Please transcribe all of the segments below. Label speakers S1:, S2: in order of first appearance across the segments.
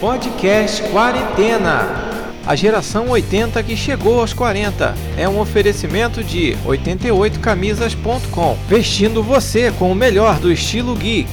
S1: Podcast Quarentena. A geração 80 que chegou aos 40 é um oferecimento de 88camisas.com, vestindo você com o melhor do estilo geek.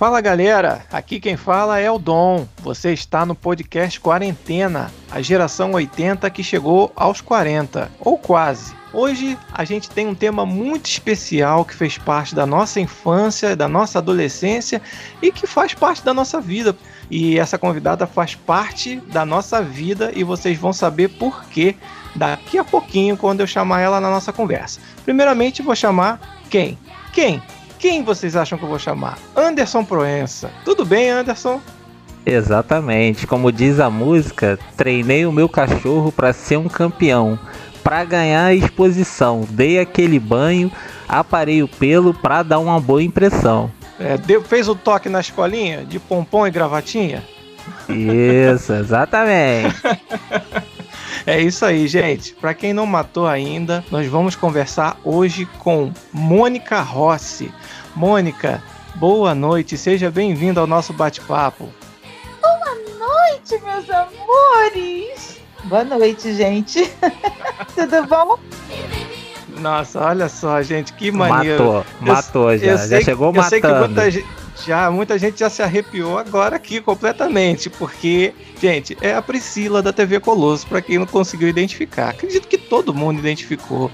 S1: Fala galera, aqui quem fala é o Dom. Você está no podcast Quarentena, a geração 80 que chegou aos 40, ou quase. Hoje a gente tem um tema muito especial que fez parte da nossa infância, da nossa adolescência e que faz parte da nossa vida. E essa convidada faz parte da nossa vida e vocês vão saber por quê daqui a pouquinho quando eu chamar ela na nossa conversa. Primeiramente vou chamar quem? Quem? Quem vocês acham que eu vou chamar? Anderson Proença. Tudo bem, Anderson?
S2: Exatamente. Como diz a música, treinei o meu cachorro para ser um campeão. Para ganhar a exposição, dei aquele banho, aparei o pelo para dar uma boa impressão.
S1: É, deu, fez o toque na escolinha de pompom e gravatinha?
S2: Isso, exatamente.
S1: É isso aí, gente. Para quem não matou ainda, nós vamos conversar hoje com Mônica Rossi. Mônica, boa noite, seja bem-vinda ao nosso bate-papo.
S3: Boa noite, meus amores. Boa noite, gente. Tudo bom?
S1: Nossa, olha só, gente, que maneiro.
S2: Matou, matou já, já chegou
S1: eu
S2: matando.
S1: Sei que muita gente, já, muita gente já se arrepiou agora aqui completamente, porque, gente, é a Priscila da TV Colosso, para quem não conseguiu identificar. Acredito que todo mundo identificou.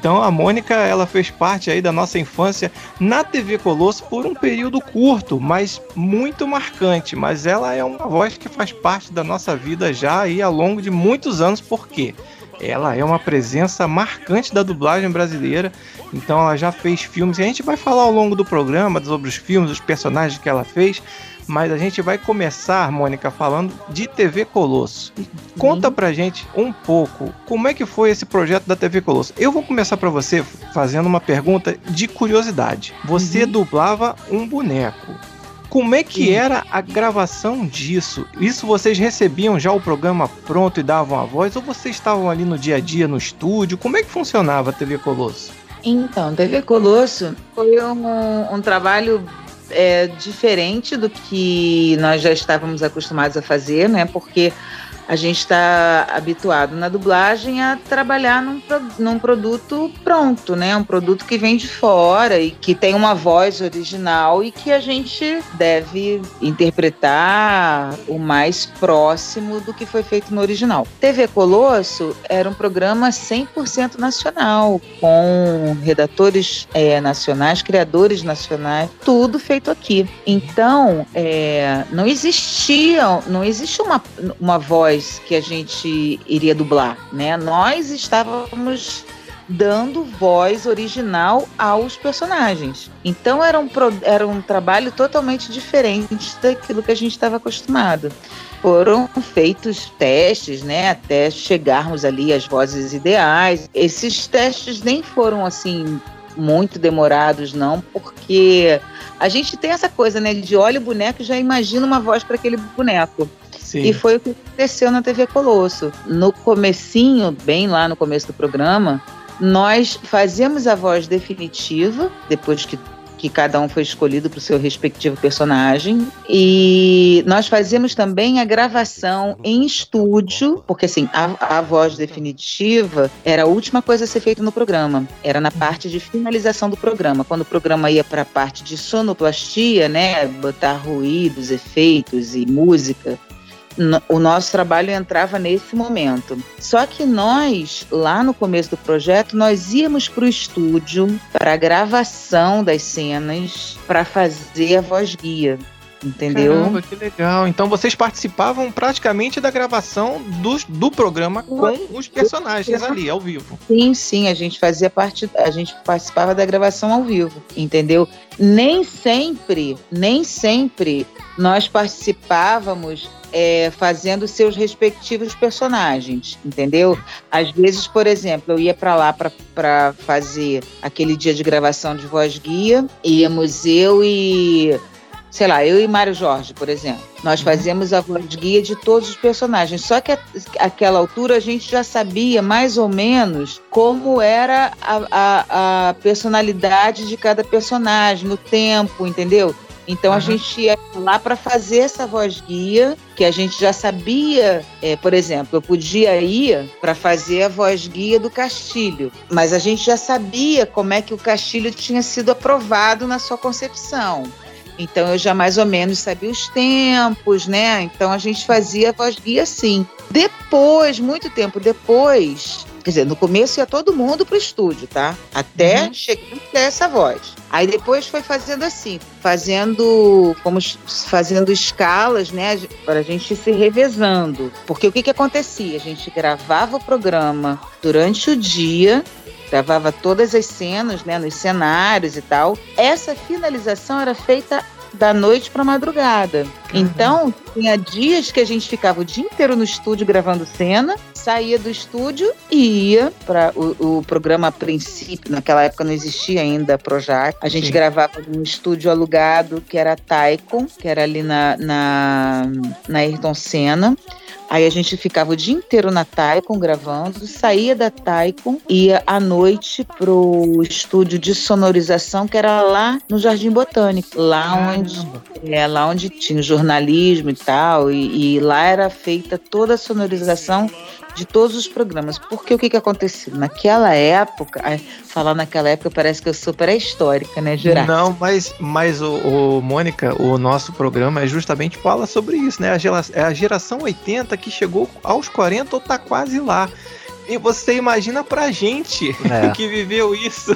S1: Então a Mônica, ela fez parte aí da nossa infância na TV Colosso por um período curto, mas muito marcante. Mas ela é uma voz que faz parte da nossa vida já aí ao longo de muitos anos, por quê? Ela é uma presença marcante da dublagem brasileira. Então ela já fez filmes. E a gente vai falar ao longo do programa sobre os filmes, os personagens que ela fez. Mas a gente vai começar, Mônica, falando de TV Colosso. Conta uhum. pra gente um pouco como é que foi esse projeto da TV Colosso. Eu vou começar para você fazendo uma pergunta de curiosidade. Você uhum. dublava um boneco. Como é que era a gravação disso? Isso vocês recebiam já o programa pronto e davam a voz ou vocês estavam ali no dia a dia no estúdio? Como é que funcionava a TV Colosso?
S3: Então, TV Colosso foi um, um trabalho é, diferente do que nós já estávamos acostumados a fazer, né? Porque a gente está habituado na dublagem a trabalhar num, num, produto pronto, né? Um produto que vem de fora e que tem uma voz original e que a gente deve interpretar o mais próximo do que foi feito no original. TV Colosso era um programa 100% nacional, com redatores é, nacionais, criadores nacionais, tudo feito aqui. Então, é, não existia, não existe uma, uma voz voz que a gente iria dublar, né? Nós estávamos dando voz original aos personagens. Então era um, era um trabalho totalmente diferente daquilo que a gente estava acostumado. Foram feitos testes, né, até chegarmos ali às vozes ideais. Esses testes nem foram assim muito demorados, não, porque a gente tem essa coisa, né, de olha o boneco e já imagina uma voz para aquele boneco. Sim. E foi o que aconteceu na TV Colosso. No comecinho, bem lá no começo do programa, nós fazíamos a voz definitiva, depois que que cada um foi escolhido para o seu respectivo personagem. E nós fazíamos também a gravação em estúdio, porque assim, a, a voz definitiva era a última coisa a ser feita no programa. Era na parte de finalização do programa. Quando o programa ia para a parte de sonoplastia, né, botar ruídos, efeitos e música, o nosso trabalho entrava nesse momento. Só que nós, lá no começo do projeto, nós íamos para o estúdio para a gravação das cenas para fazer a voz guia. Entendeu?
S1: Caramba, que legal. Então vocês participavam praticamente da gravação do, do programa com os personagens ali, ao vivo.
S3: Sim, sim, a gente fazia parte, a gente participava da gravação ao vivo, entendeu? Nem sempre, nem sempre nós participávamos é, fazendo seus respectivos personagens, entendeu? Às vezes, por exemplo, eu ia para lá para fazer aquele dia de gravação de voz guia, íamos eu e sei lá, eu e Mário Jorge, por exemplo. Nós uhum. fazíamos a voz guia de todos os personagens. Só que àquela altura a gente já sabia mais ou menos como era a, a, a personalidade de cada personagem, no tempo, entendeu? Então uhum. a gente ia lá para fazer essa voz guia, que a gente já sabia, é, por exemplo, eu podia ir para fazer a voz guia do Castilho, mas a gente já sabia como é que o Castilho tinha sido aprovado na sua concepção. Então eu já mais ou menos sabia os tempos, né? Então a gente fazia voz guia assim. Depois, muito tempo depois, Quer dizer, no começo ia todo mundo pro estúdio, tá? Até uhum. chegar essa voz. Aí depois foi fazendo assim, fazendo, fomos fazendo escalas, né, para a gente se revezando. Porque o que que acontecia? A gente gravava o programa durante o dia, gravava todas as cenas, né, nos cenários e tal. Essa finalização era feita da noite para madrugada. Uhum. Então, tinha dias que a gente ficava o dia inteiro no estúdio gravando cena, saía do estúdio e ia para o, o, programa a princípio, naquela época não existia ainda Projac. A gente Sim. gravava num estúdio alugado que era Taikon, que era ali na, na, na Ayrton Senna. Aí a gente ficava o dia inteiro na Taikon gravando, saía da Taikon, ia à noite pro estúdio de sonorização que era lá no Jardim Botânico, lá onde é lá onde tinha jornalismo e tal, e, e lá era feita toda a sonorização de todos os programas. Porque o que, que aconteceu? Naquela época, falar naquela época parece que eu sou pré-histórica, né, Jurati?
S1: Não, mas, mas o, o, Mônica, o nosso programa é justamente fala sobre isso, né? A geração, é a geração 80 que chegou aos 40 ou tá quase lá. E você imagina pra gente é. que viveu isso.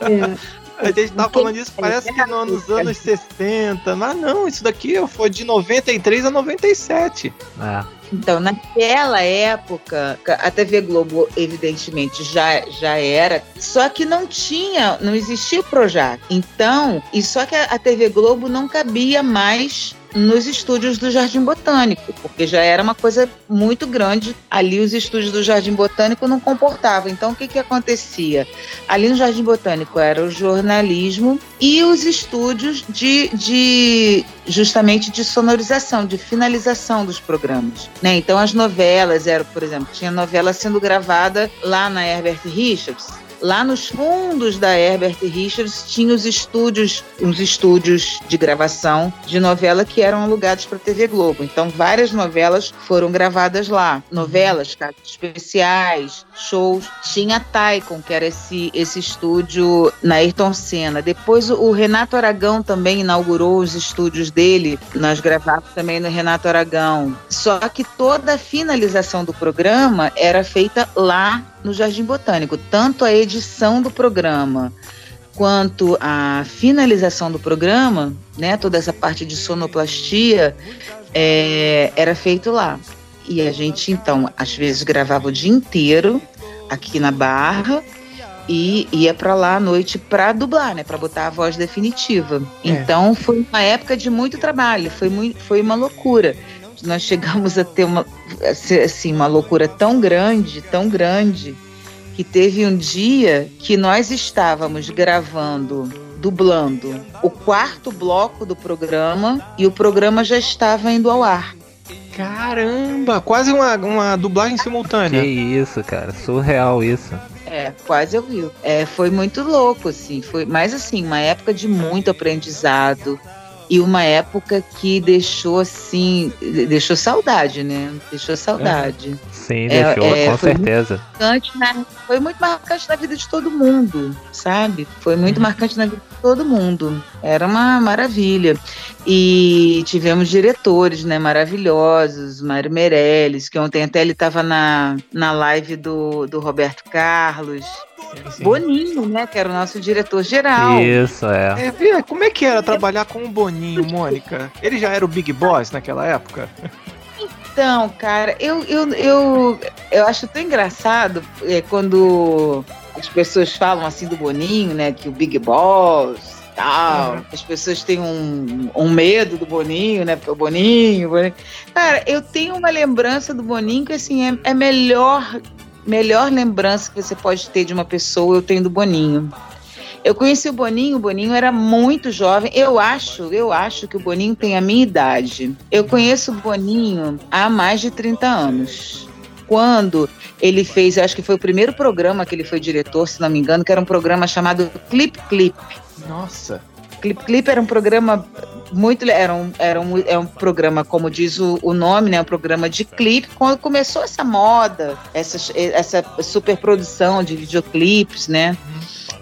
S1: É. A gente tava falando disso, parece que nos anos 60. Mas não, isso daqui foi de 93 a 97.
S3: É. Então, naquela época, a TV Globo, evidentemente, já, já era, só que não tinha, não existia o Projac. Então, e só que a TV Globo não cabia mais nos estúdios do Jardim Botânico, porque já era uma coisa muito grande. Ali os estúdios do Jardim Botânico não comportavam. Então o que, que acontecia? Ali no Jardim Botânico era o jornalismo e os estúdios de, de justamente de sonorização, de finalização dos programas. Né? Então as novelas eram, por exemplo, tinha novela sendo gravada lá na Herbert Richards Lá nos fundos da Herbert Richards tinha os estúdios, os estúdios de gravação de novela que eram alugados para a TV Globo. Então várias novelas foram gravadas lá. Novelas, casos especiais, shows. Tinha a Taikon, que era esse, esse estúdio na Ayrton Senna. Depois o Renato Aragão também inaugurou os estúdios dele. Nós gravávamos também no Renato Aragão. Só que toda a finalização do programa era feita lá no Jardim Botânico, tanto a edição do programa quanto a finalização do programa, né, toda essa parte de sonoplastia, é, era feito lá. E a gente, então, às vezes gravava o dia inteiro aqui na Barra e ia para lá à noite para dublar, né, para botar a voz definitiva. É. Então foi uma época de muito trabalho, foi, muito, foi uma loucura nós chegamos a ter uma, assim, uma loucura tão grande, tão grande, que teve um dia que nós estávamos gravando, dublando o quarto bloco do programa e o programa já estava indo ao ar.
S1: Caramba, quase uma, uma dublagem simultânea.
S2: Que isso, cara, surreal isso.
S3: É, quase eu vi. É, foi muito louco, assim. Foi, mas assim, uma época de muito aprendizado, e uma época que deixou assim, deixou saudade, né? Deixou saudade.
S2: Sim, é, deixou, é, com certeza.
S3: Muito na, foi muito marcante na vida de todo mundo, sabe? Foi muito uhum. marcante na vida de todo mundo. Era uma maravilha. E tivemos diretores, né, maravilhosos, Mário Meirelles, que ontem até ele estava na, na live do, do Roberto Carlos. Boninho, né? Que era o nosso diretor geral.
S2: Isso, é.
S1: é. Como é que era trabalhar com o Boninho, Mônica? Ele já era o Big Boss naquela época?
S3: Então, cara, eu, eu, eu, eu acho tão engraçado é, quando as pessoas falam assim do Boninho, né? Que o Big Boss tal. Uhum. As pessoas têm um, um medo do Boninho, né? Porque o Boninho, Boninho. Cara, eu tenho uma lembrança do Boninho que assim é, é melhor melhor lembrança que você pode ter de uma pessoa eu tenho do Boninho. Eu conheci o Boninho, o Boninho era muito jovem. Eu acho, eu acho que o Boninho tem a minha idade. Eu conheço o Boninho há mais de 30 anos. Quando ele fez, acho que foi o primeiro programa que ele foi diretor, se não me engano, que era um programa chamado Clip Clip.
S1: Nossa.
S3: Clip Clip era um programa muito era um, era um, é um programa, como diz o, o nome, né? Um programa de clipe. Quando começou essa moda, essa, essa superprodução de videoclipes, né?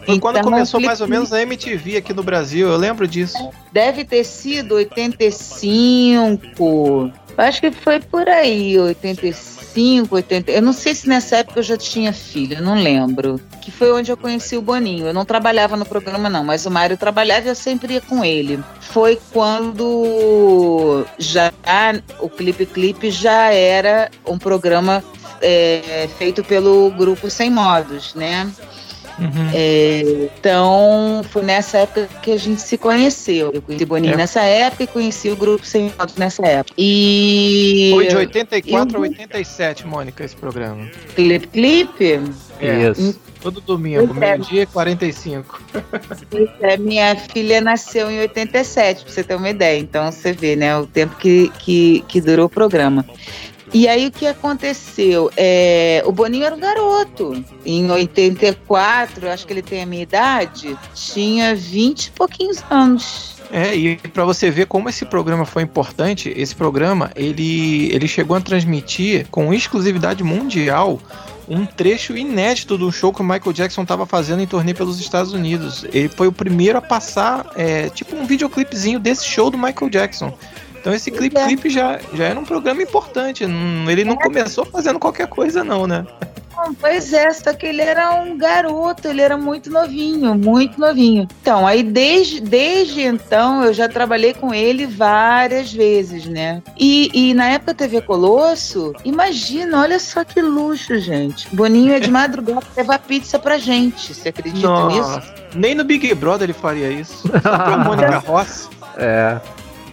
S1: Foi quando então, começou mais ou menos a MTV aqui no Brasil, eu lembro disso.
S3: Deve ter sido 85. Acho que foi por aí, 85, 80. Eu não sei se nessa época eu já tinha filho, não lembro. Que foi onde eu conheci o Boninho. Eu não trabalhava no programa, não, mas o Mário trabalhava e eu sempre ia com ele. Foi quando já o Clipe Clipe já era um programa é, feito pelo grupo Sem Modos, né? Uhum. É, então, foi nessa época que a gente se conheceu. Eu conheci o Boninho é. nessa época e conheci o grupo Sem Fotos nessa época.
S1: E. Foi de 84 eu... a 87, Mônica, esse programa.
S3: Clipe Clipe?
S1: É. Isso. Todo domingo, meio-dia 45.
S3: É, minha filha nasceu em 87, pra você ter uma ideia. Então você vê, né, o tempo que, que, que durou o programa. E aí o que aconteceu? É, o Boninho era um garoto. Em 84, acho que ele tem a minha idade, tinha 20 e pouquinhos anos.
S1: É, e para você ver como esse programa foi importante, esse programa ele, ele chegou a transmitir com exclusividade mundial um trecho inédito do show que o Michael Jackson estava fazendo em turnê pelos Estados Unidos. Ele foi o primeiro a passar, é, tipo um videoclipezinho desse show do Michael Jackson. Então esse clipe é. clipe já, já era um programa importante. Ele não é. começou fazendo qualquer coisa, não, né?
S3: Pois é, só que ele era um garoto, ele era muito novinho, muito novinho. Então, aí desde, desde então eu já trabalhei com ele várias vezes, né? E, e na época TV Colosso, imagina, olha só que luxo, gente. Boninho é de madrugada levar pizza pra gente, você acredita Nossa. nisso?
S1: Nem no Big Brother ele faria isso. Só pra Mônica Ross.
S2: É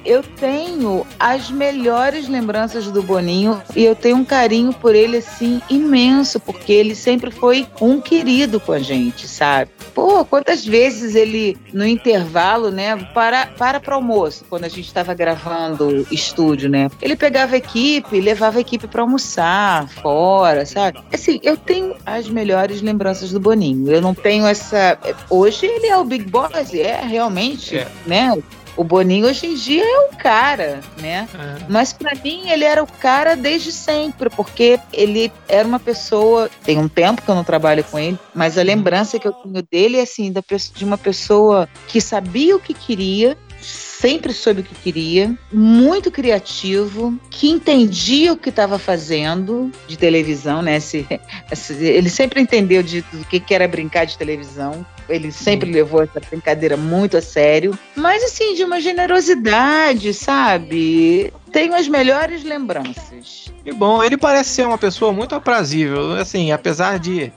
S3: eu tenho as melhores lembranças do Boninho e eu tenho um carinho por ele assim imenso, porque ele sempre foi um querido com a gente, sabe? Pô, quantas vezes ele no intervalo, né, para para para almoço, quando a gente estava gravando estúdio, né? Ele pegava a equipe, levava a equipe para almoçar fora, sabe? Assim, eu tenho as melhores lembranças do Boninho. Eu não tenho essa hoje ele é o Big Boss, é realmente, é. né? O Boninho hoje em dia é o cara, né? É. Mas para mim ele era o cara desde sempre, porque ele era uma pessoa. Tem um tempo que eu não trabalho com ele, mas a uhum. lembrança que eu tenho dele é assim, de uma pessoa que sabia o que queria, sempre soube o que queria, muito criativo, que entendia o que estava fazendo de televisão, né? Esse, esse, ele sempre entendeu de, do que, que era brincar de televisão. Ele sempre levou essa brincadeira muito a sério, mas assim, de uma generosidade, sabe? Tenho as melhores lembranças.
S1: E bom, ele parece ser uma pessoa muito aprazível, assim, apesar de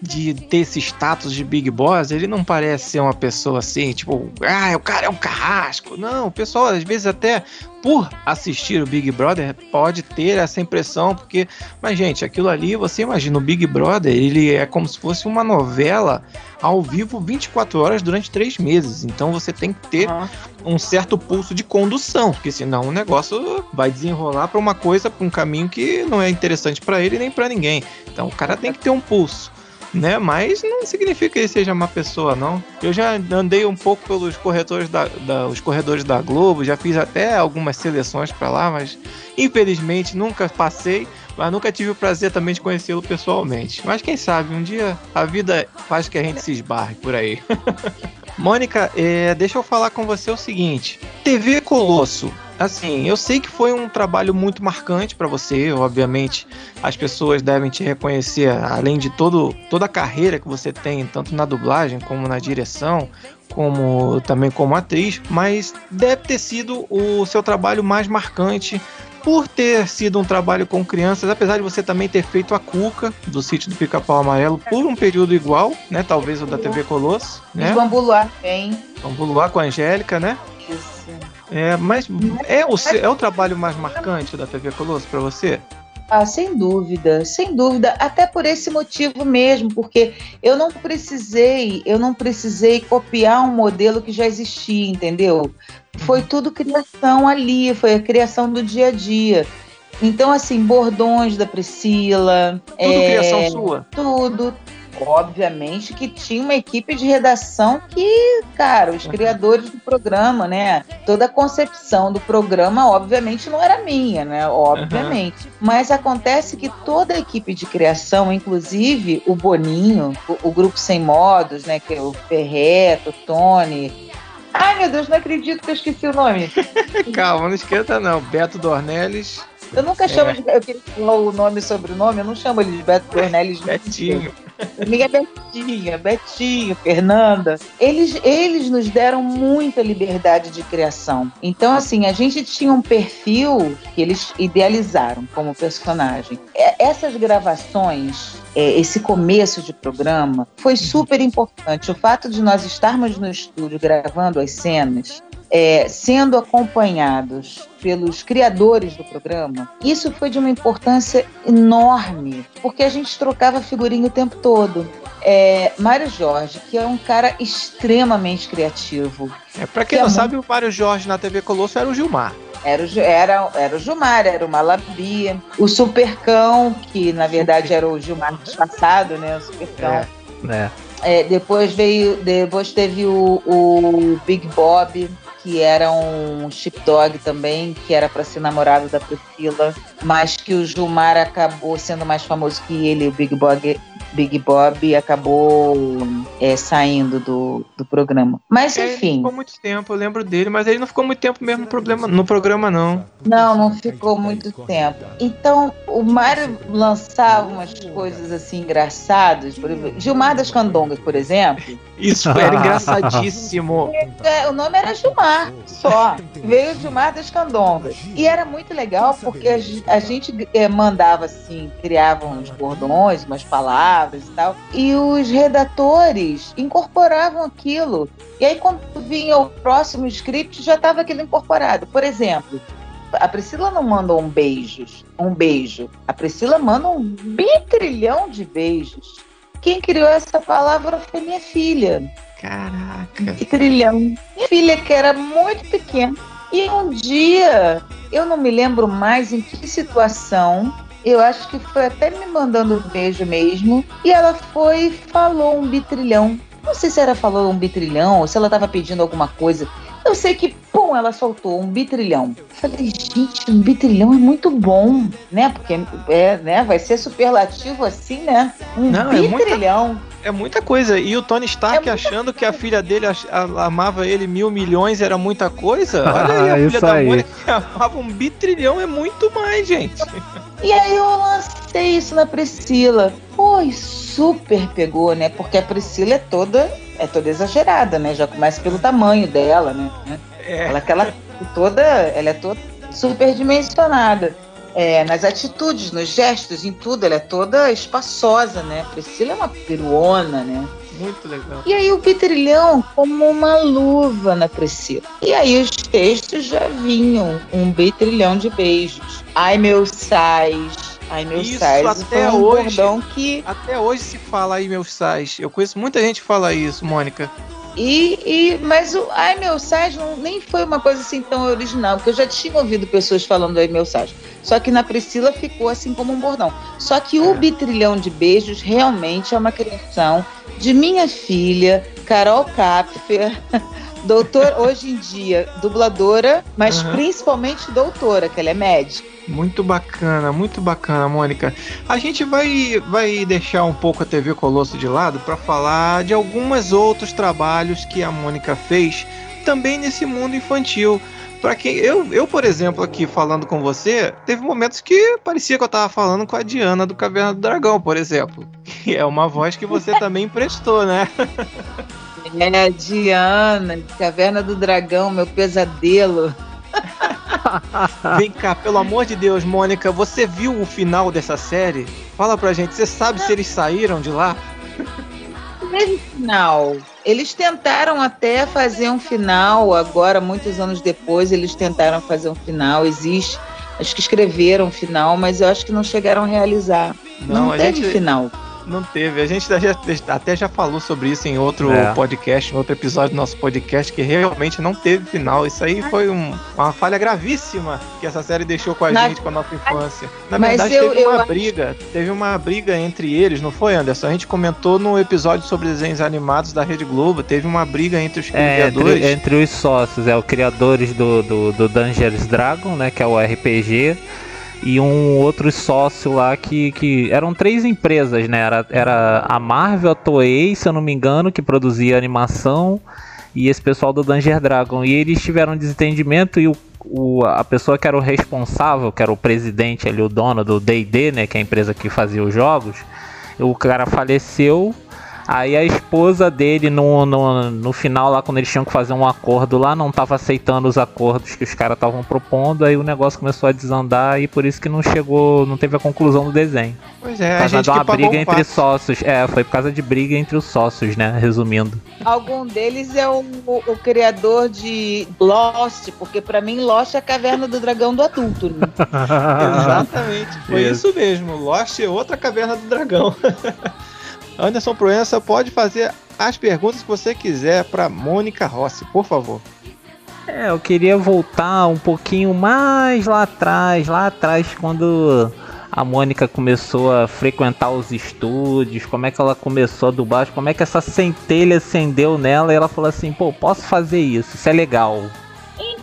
S1: de ter esse status de Big Boss, ele não parece ser uma pessoa assim, tipo, ah, o cara é um carrasco. Não, o pessoal, às vezes, até por assistir o Big Brother, pode ter essa impressão, porque, mas, gente, aquilo ali, você imagina, o Big Brother, ele é como se fosse uma novela ao vivo 24 horas durante três meses. Então você tem que ter um certo pulso de condução, porque senão o negócio vai desenrolar para uma coisa, para um caminho que não é interessante para ele nem para ninguém. Então o cara tem que ter um pulso né? Mas não significa que ele seja uma pessoa, não. Eu já andei um pouco pelos corredores da, da os corredores da Globo, já fiz até algumas seleções para lá, mas infelizmente nunca passei, mas nunca tive o prazer também de conhecê-lo pessoalmente. Mas quem sabe um dia a vida faz que a gente se esbarre por aí. Mônica, é, deixa eu falar com você o seguinte: TV Colosso assim, eu sei que foi um trabalho muito marcante para você, obviamente. As pessoas devem te reconhecer, além de todo, toda a carreira que você tem, tanto na dublagem como na direção, como também como atriz, mas deve ter sido o seu trabalho mais marcante por ter sido um trabalho com crianças, apesar de você também ter feito a Cuca do sítio do Pica-Pau Amarelo por um período igual, né? Talvez o da TV Colosso, né?
S3: Bambuluá, bem.
S1: Bambuluá com a Angélica, né? É, mas é o, é o trabalho mais marcante da TV Colosso para você?
S3: Ah, sem dúvida, sem dúvida, até por esse motivo mesmo, porque eu não precisei, eu não precisei copiar um modelo que já existia, entendeu? Foi tudo criação ali, foi a criação do dia a dia. Então, assim, bordões da Priscila.
S1: Tudo é, criação sua?
S3: Tudo, obviamente que tinha uma equipe de redação que, cara, os criadores do programa, né? Toda a concepção do programa, obviamente, não era minha, né? Obviamente. Uhum. Mas acontece que toda a equipe de criação, inclusive o Boninho, o, o grupo Sem Modos, né? Que é o Ferreto, o Tony, Ai, meu Deus, não acredito que eu esqueci o nome.
S1: Calma, não esquenta não. Beto Dornelles.
S3: Eu nunca chamo é. de. Eu queria falar o nome e sobrenome, eu não chamo ele de Beto Dornelles.
S1: Betinho.
S3: Minha Betinha, Betinho, Fernanda. Eles, eles nos deram muita liberdade de criação. Então, assim, a gente tinha um perfil que eles idealizaram como personagem. Essas gravações é, esse começo de programa foi super importante. O fato de nós estarmos no estúdio gravando as cenas é, sendo acompanhados pelos criadores do programa, isso foi de uma importância enorme, porque a gente trocava figurinha o tempo todo. É, Mário Jorge, que é um cara extremamente criativo.
S1: É, para quem que não é sabe, muito... o Mário Jorge na TV Colosso era o Gilmar.
S3: Era o, era, era o Gilmar, era o Malabia, o Supercão, que na verdade era o Gilmar disfarçado, né? O Supercão. É,
S2: é.
S3: É, depois veio, depois teve o, o Big Bob, que era um sheepdog também, que era para ser namorado da Priscila, mas que o Gilmar acabou sendo mais famoso que ele, o Big Bob, Big Bob acabou é, saindo do, do programa. Mas é, enfim. Ele
S1: ficou muito tempo, eu lembro dele, mas ele não ficou muito tempo mesmo no, problema, no programa, não.
S3: Não, não ficou muito tempo. Então, o Mário lançava umas coisas assim engraçadas. Por exemplo, Gilmar das Candongas, por exemplo.
S1: Isso era engraçadíssimo.
S3: É, o nome era Gilmar, só. Veio Gilmar das Candongas. E era muito legal porque a, gente é, mandava assim, criava uns bordões, umas palavras palavras e tal. E os redatores incorporavam aquilo. E aí, quando vinha o próximo script, já estava aquilo incorporado. Por exemplo, a Priscila não manda um beijos, um beijo. A Priscila manda um bitrilhão de beijos. Quem criou essa palavra foi minha filha.
S1: Caraca.
S3: Bitrilhão. Minha filha, que era muito pequena. E um dia, eu não me lembro mais em que situação, eu acho que foi até me mandando um beijo mesmo. E ela foi e falou um bitrilhão. Não sei se ela falou um bitrilhão ou se ela estava pedindo alguma coisa. Eu sei que, pum, ela soltou um bitrilhão. falei, gente, um bitrilhão é muito bom, né? Porque é, né, vai ser superlativo assim, né? Um Não, bitrilhão.
S1: É muita, é muita coisa. E o Tony Stark é achando que a filha dele amava ele mil milhões era muita coisa. Olha aí, a filha da aí. Mônica amava um bitrilhão é muito mais, gente.
S3: E aí eu lancei isso na Priscila. Foi super pegou, né? Porque a Priscila é toda é toda exagerada, né? Já começa pelo tamanho dela, né? É. Ela, aquela toda, ela é toda superdimensionada. É, nas atitudes, nos gestos, em tudo, ela é toda espaçosa, né? Priscila é uma peruona, né?
S1: Muito legal.
S3: E aí o Petrilhão como uma luva na Priscila. E aí os textos já vinham um bitrilhão de beijos. Ai, meu sais. Ai, meu Isso, sais.
S1: Até um hoje. Que... Até hoje se fala ai, meus sais. Eu conheço muita gente que fala isso, Mônica.
S3: E, e, mas o Ai Meu Sais não, nem foi uma coisa assim tão original, porque eu já tinha ouvido pessoas falando Ai Meu Sais. Só que na Priscila ficou assim como um bordão. Só que o é. Bitrilhão de Beijos realmente é uma criação de minha filha, Carol Kapfer, doutor hoje em dia, dubladora, mas uhum. principalmente doutora, que ela é médica.
S1: Muito bacana, muito bacana, Mônica. A gente vai, vai deixar um pouco a TV Colosso de lado para falar de alguns outros trabalhos que a Mônica fez também nesse mundo infantil. Para quem eu, eu, por exemplo, aqui falando com você, teve momentos que parecia que eu tava falando com a Diana do Caverna do Dragão, por exemplo. E é uma voz que você também emprestou, né?
S3: É, Diana, Caverna do Dragão, meu pesadelo.
S1: Vem cá, pelo amor de Deus, Mônica, você viu o final dessa série? Fala pra gente, você sabe se eles saíram de lá?
S3: Teve final. Eles tentaram até fazer um final, agora, muitos anos depois, eles tentaram fazer um final. Existe Acho que escreveram final, mas eu acho que não chegaram a realizar. Não, não teve gente... final.
S1: Não teve. A gente já, até já falou sobre isso em outro é. podcast, em outro episódio do nosso podcast, que realmente não teve final. Isso aí foi um, uma falha gravíssima que essa série deixou com a na... gente, com a nossa infância. Na Mas verdade, eu, teve uma eu... briga. Teve uma briga entre eles, não foi, Anderson? A gente comentou no episódio sobre desenhos animados da Rede Globo. Teve uma briga entre os é, criadores.
S2: Entre, entre, os sócios, é, os criadores do, do, do Dungeons Dragon, né? Que é o RPG e um outro sócio lá que, que eram três empresas, né? Era, era a Marvel, a Toei, se eu não me engano, que produzia animação, e esse pessoal do Danger Dragon. E eles tiveram um desentendimento e o, o, a pessoa que era o responsável, que era o presidente ali, o dono do D&D, né? Que é a empresa que fazia os jogos, o cara faleceu Aí a esposa dele, no, no, no final, lá quando eles tinham que fazer um acordo lá, não estava aceitando os acordos que os caras estavam propondo, aí o negócio começou a desandar e por isso que não chegou, não teve a conclusão do desenho.
S1: Pois é, a gente
S2: uma briga entre sócios. É, foi por causa de briga entre os sócios, né? Resumindo.
S3: Algum deles é o, o, o criador de Lost, porque para mim Lost é a caverna do dragão do adulto. Né?
S1: Exatamente, foi isso. isso mesmo. Lost é outra caverna do dragão. Anderson Proença pode fazer as perguntas que você quiser para Mônica Rossi, por favor.
S2: É, eu queria voltar um pouquinho mais lá atrás, lá atrás, quando a Mônica começou a frequentar os estúdios, como é que ela começou a dublar, como é que essa centelha acendeu nela e ela falou assim, pô, posso fazer isso, isso é legal.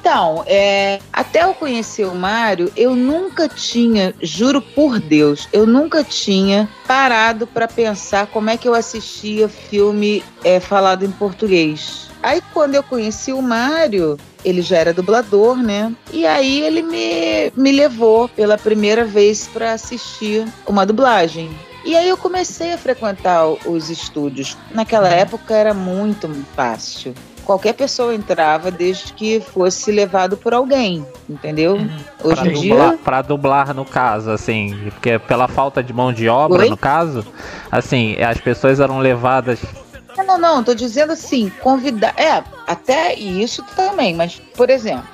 S3: Então, é, até eu conhecer o Mário, eu nunca tinha, juro por Deus, eu nunca tinha parado para pensar como é que eu assistia filme é, falado em português. Aí quando eu conheci o Mário, ele já era dublador, né? E aí ele me, me levou pela primeira vez para assistir uma dublagem. E aí eu comecei a frequentar os estúdios. Naquela época era muito fácil qualquer pessoa entrava desde que fosse levado por alguém, entendeu? Uhum.
S2: Hoje pra em dublar, dia. Pra dublar, no caso, assim, porque pela falta de mão de obra, Oi? no caso, assim, as pessoas eram levadas.
S3: Não, não, não, tô dizendo assim, convidar. É, até isso também, mas, por exemplo,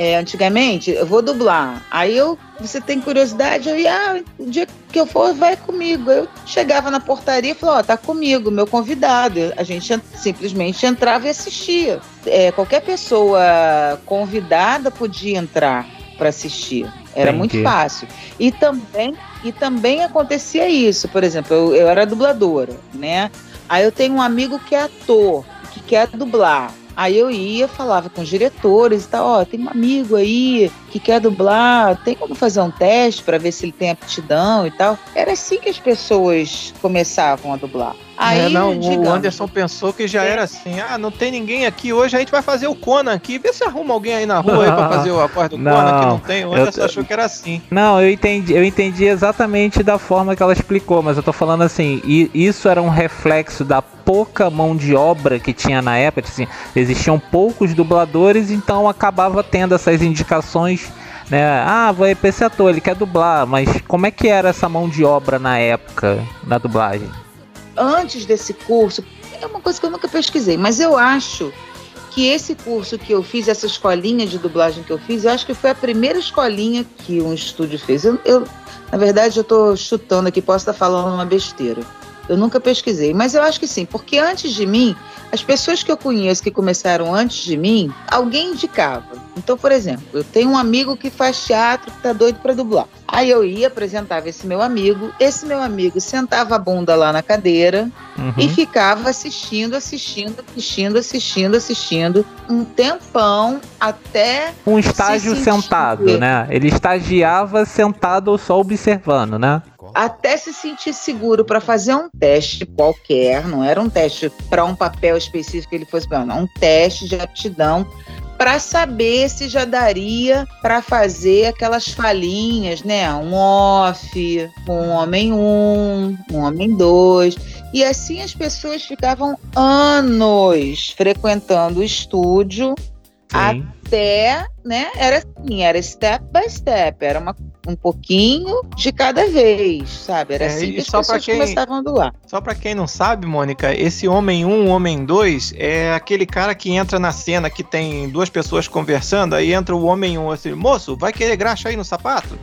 S3: é, antigamente, eu vou dublar. Aí eu, você tem curiosidade, eu ia, ah, o dia que eu for, vai comigo. Eu chegava na portaria e falava, ó, oh, tá comigo, meu convidado. A gente simplesmente entrava e assistia. É, qualquer pessoa convidada podia entrar para assistir. Era Entendi. muito fácil. E também, e também acontecia isso. Por exemplo, eu, eu era dubladora, né? Aí eu tenho um amigo que é ator, que quer dublar. Aí eu ia, falava com os diretores e tal, ó, tem um amigo aí que quer dublar, tem como fazer um teste para ver se ele tem aptidão e tal. Era assim que as pessoas começavam a dublar. Aí,
S1: é, não, digamos, o Anderson pensou que já é. era assim, ah, não tem ninguém aqui hoje, a gente vai fazer o Conan aqui, vê se arruma alguém aí na rua pra fazer a parte do não, Conan que não tem. O Anderson eu, achou que era assim.
S2: Não, eu entendi, eu entendi exatamente da forma que ela explicou, mas eu tô falando assim, isso era um reflexo da pouca mão de obra que tinha na época, assim, existiam poucos dubladores, então acabava tendo essas indicações né? Ah, vai pra esse ator, ele quer dublar, mas como é que era essa mão de obra na época, na dublagem?
S3: antes desse curso, é uma coisa que eu nunca pesquisei, mas eu acho que esse curso que eu fiz, essa escolinha de dublagem que eu fiz, eu acho que foi a primeira escolinha que um estúdio fez. Eu, eu na verdade, eu estou chutando aqui, posso estar falando uma besteira. Eu nunca pesquisei, mas eu acho que sim, porque antes de mim, as pessoas que eu conheço que começaram antes de mim, alguém indicava. Então, por exemplo, eu tenho um amigo que faz teatro que tá doido para dublar. Aí eu ia, apresentava esse meu amigo, esse meu amigo sentava a bunda lá na cadeira uhum. e ficava assistindo, assistindo, assistindo, assistindo, assistindo, um tempão até.
S2: Um estágio sentado, né? Ele estagiava sentado só observando, né?
S3: até se sentir seguro para fazer um teste qualquer, não era um teste para um papel específico que ele fosse, não, um teste de aptidão para saber se já daria para fazer aquelas falinhas, né? Um off, um homem um, um homem dois. E assim as pessoas ficavam anos frequentando o estúdio Sim. Até, né? Era assim, era step by step, era uma um pouquinho de cada vez, sabe? Era
S1: É,
S3: assim que as
S1: só pra
S3: pessoas
S1: quem-
S3: começavam a doar.
S1: Só pra quem não sabe, Mônica, esse Homem 1, Homem 2 é aquele cara que entra na cena que tem duas pessoas conversando, aí entra o Homem 1 assim, moço, vai querer graxa aí no sapato?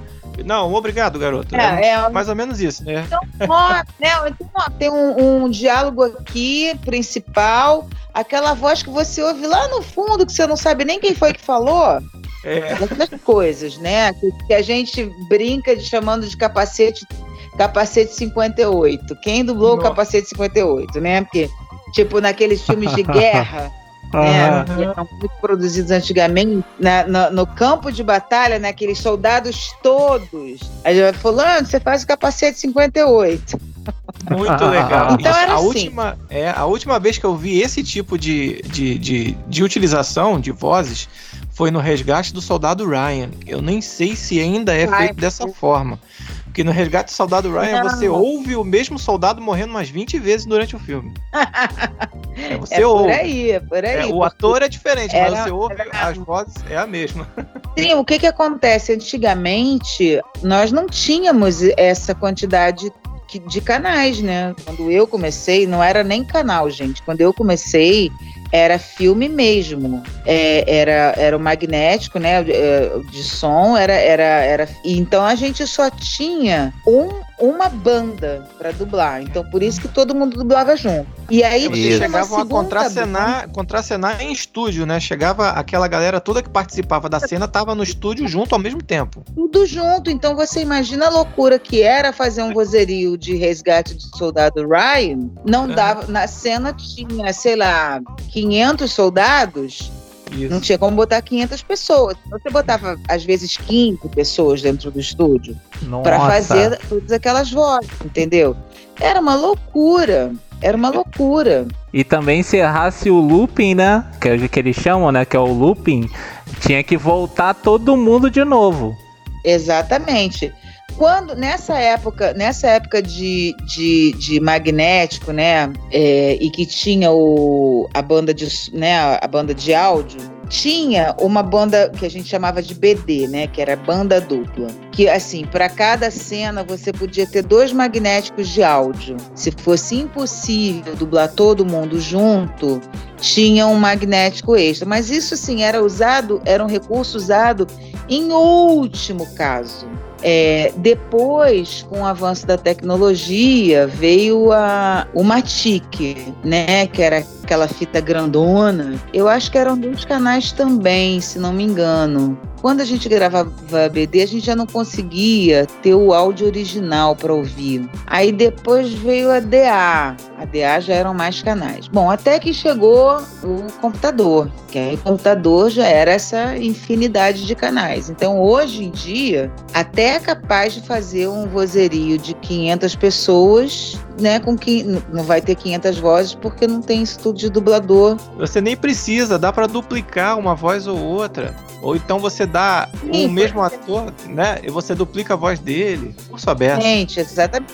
S1: Não, obrigado, garoto.
S3: É, é,
S1: mais ou menos isso, né?
S3: ó, né, então, ó, tem um, um diálogo aqui, principal, aquela voz que você ouve lá no fundo, que você não sabe nem quem foi que falou.
S1: É,
S3: Essas coisas, né? Que, que a gente brinca de chamando de capacete, capacete 58. Quem dublou o
S1: Nossa.
S3: capacete 58, né? Porque, tipo, naqueles filmes de guerra, né? Que eram muito produzidos antigamente, na- no, no campo de batalha, né? Aqueles soldados todos. Aí já fulano, você faz o capacete 58.
S1: muito legal.
S3: Então era
S1: a
S3: assim.
S1: última, é, a última vez que eu vi esse tipo de, de, de, de utilização de vozes foi no Resgate do Soldado Ryan. Eu nem sei se ainda é
S3: Ai,
S1: feito dessa forma. Porque no Resgate do Soldado Ryan
S3: Não.
S1: você ouve o mesmo soldado morrendo umas 20 vezes durante o filme. É, você
S3: é por
S1: ouve.
S3: aí, é por aí.
S1: É, o ator é diferente, mas
S3: Era-
S1: você ouve as vozes, é a mesma.
S3: Sim, o que que acontece? Antigamente, nós não tínhamos essa quantidade de canais, né? Quando eu comecei, não era nem canal, gente. Quando eu comecei, era filme mesmo. É, era, era o magnético, né? é, De som, era, era, era. Então a gente só tinha um, uma banda para dublar. Então por isso que todo mundo dublava junto. E aí
S1: Vocês chegavam a contracenar, contracenar em estúdio, né? Chegava aquela galera toda que participava da cena, tava no estúdio junto ao mesmo tempo.
S3: tudo junto. Então você imagina a loucura que era fazer um vozerio de resgate do soldado Ryan. Não
S1: É.
S3: dava. Na cena tinha, sei lá, 500 soldados.
S1: Isso.
S3: Não tinha como botar 500 pessoas. Você botava, às vezes, 15 pessoas dentro do estúdio para fazer todas aquelas vozes, entendeu? Era uma loucura. Era uma loucura.
S2: E também se errasse o looping, né? Que é o que eles chamam, né? Que é o looping. Tinha que voltar todo mundo de novo.
S3: Exatamente. Quando nessa época, nessa época de, de, de magnético, né, é, e que tinha o, a banda de, né, a banda de áudio, tinha uma banda que a gente chamava de BD, né, que era banda dupla. Que assim, para cada cena você podia ter dois magnéticos de áudio. Se fosse impossível dublar todo mundo junto, tinha um magnético extra. Mas isso sim era usado, era um recurso usado em último caso. É, depois, com o avanço da tecnologia, veio a, o Matic, né? Que era aquela fita grandona. Eu acho que eram dois canais também, se não me engano. Quando a gente gravava BD, a gente já não conseguia ter o áudio original para ouvir. Aí depois veio a DA. A DA já eram mais canais. Bom, até que chegou o computador, que aí o computador já era essa infinidade de canais. Então, hoje em dia, até é capaz de fazer um vozerio de 500 pessoas, né, com que não vai ter 500 vozes porque não tem estudo de dublador.
S1: Você nem precisa, dá pra duplicar uma voz ou outra. Ou então você dá o mesmo ator, né? E você duplica a voz dele. Por sua beça.
S3: Gente, exatamente.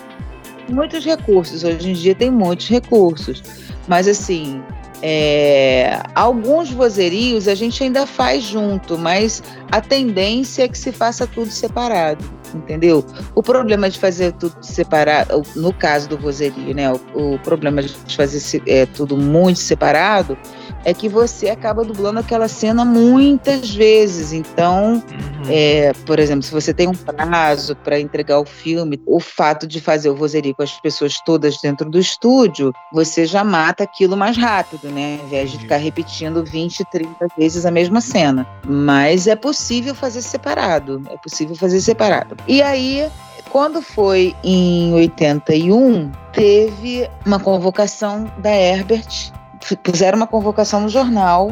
S3: Muitos recursos. Hoje em dia tem muitos recursos. Mas assim, é, alguns vozerios a gente ainda faz junto, mas a tendência é que se faça tudo separado. Entendeu? O problema de fazer tudo separado, no caso do vozerio, né? O, o problema de fazer é, tudo muito separado é que você acaba dublando aquela cena muitas vezes. Então,
S1: Uhum.
S3: É, por exemplo, se você tem um prazo para entregar o filme, o fato de fazer o vozerio com as pessoas todas dentro do estúdio, você já mata aquilo mais rápido, né? Ao invés de ficar repetindo 20, 30 vezes a mesma cena. Mas é possível fazer separado. É possível fazer separado. E aí. Quando foi em 81, teve uma convocação da Herbert, f- puseram uma convocação no jornal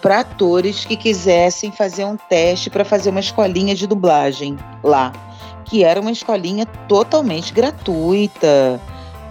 S3: para atores que quisessem fazer um teste para fazer uma escolinha de dublagem lá, que era uma escolinha totalmente gratuita,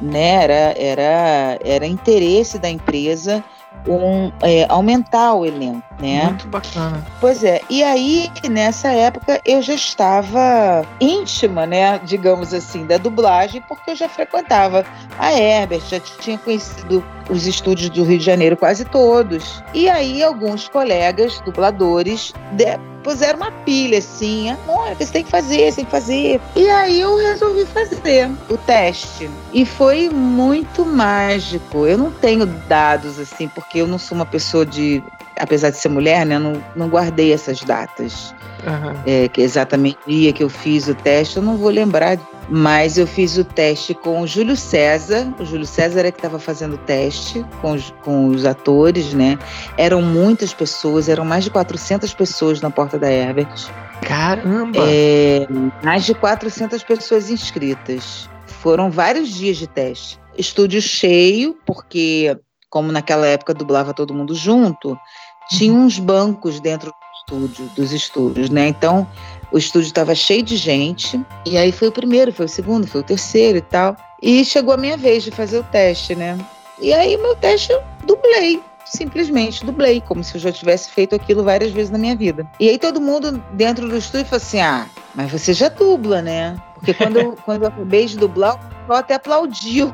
S3: né? Era, era, era interesse da empresa um, é, aumentar o elenco, né?
S1: Muito bacana.
S3: Pois é, e aí nessa época eu já estava íntima, né, digamos assim, da dublagem, porque eu já frequentava a Herbert, já tinha conhecido os estúdios do Rio de Janeiro quase todos. E aí alguns colegas dubladores de- puseram uma pilha assim, amor, você tem que fazer, você tem que fazer. E aí eu resolvi fazer o teste. E foi muito mágico. Eu não tenho dados assim, porque eu não sou uma pessoa de. Apesar de ser mulher, né? Não, não guardei essas datas. Uhum. É, que exatamente o dia que eu fiz o teste, eu não vou lembrar mas eu fiz o teste com o Júlio César. O Júlio César é que estava fazendo o teste com os, com os atores, né? Eram muitas pessoas, eram mais de 400 pessoas na porta da Herbert.
S1: Caramba!
S3: É, mais de 400 pessoas inscritas. Foram vários dias de teste. Estúdio cheio, porque, como naquela época dublava todo mundo junto, tinha uns bancos dentro do estúdio, dos estúdios, né? Então o estúdio estava cheio de gente, e aí foi o primeiro, foi o segundo, foi o terceiro e tal. E chegou a minha vez de fazer o teste, né? E aí meu teste eu dublei, simplesmente dublei, como se eu já tivesse feito aquilo várias vezes na minha vida. E aí todo mundo dentro do estúdio falou assim: ah, mas você já dubla, né? Porque quando, quando eu acabei de dublar, o pessoal até aplaudiu.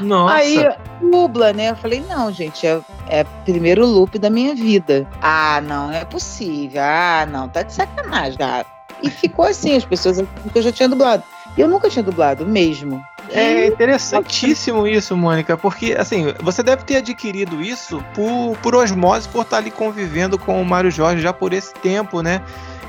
S1: Nossa.
S3: Aí, dubla, né? Eu falei, não, gente, é, é primeiro loop da minha vida. Ah, não, é possível. Ah, não, tá de sacanagem, cara. E ficou assim, as pessoas que eu já tinha dublado. E eu nunca tinha dublado mesmo.
S1: É interessantíssimo isso, Mônica, porque assim, você deve ter adquirido isso por, por osmose, por estar ali convivendo com o Mário Jorge já por esse tempo, né?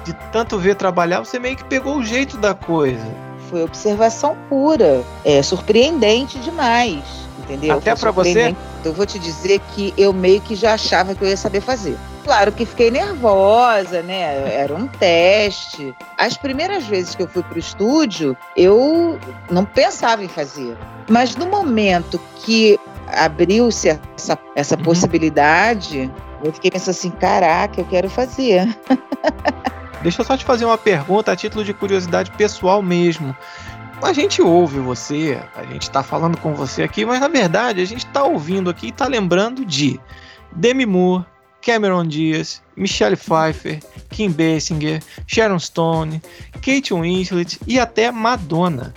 S1: De tanto ver trabalhar, você meio que pegou o jeito da coisa
S3: foi observação pura. É surpreendente demais, entendeu?
S1: Até para você?
S3: Eu vou te dizer que eu meio que já achava que eu ia saber fazer. Claro que fiquei nervosa, né? Era um teste. As primeiras vezes que eu fui pro estúdio, eu não pensava em fazer. Mas no momento que abriu-se essa, essa uhum. possibilidade, eu fiquei pensando assim: caraca, eu quero fazer.
S1: Deixa eu só te fazer uma pergunta a título de curiosidade pessoal mesmo. A gente ouve você, a gente está falando com você aqui, mas na verdade a gente está ouvindo aqui e está lembrando de Demi Moore, Cameron Diaz, Michelle Pfeiffer, Kim Basinger, Sharon Stone, Kate Winslet e até Madonna.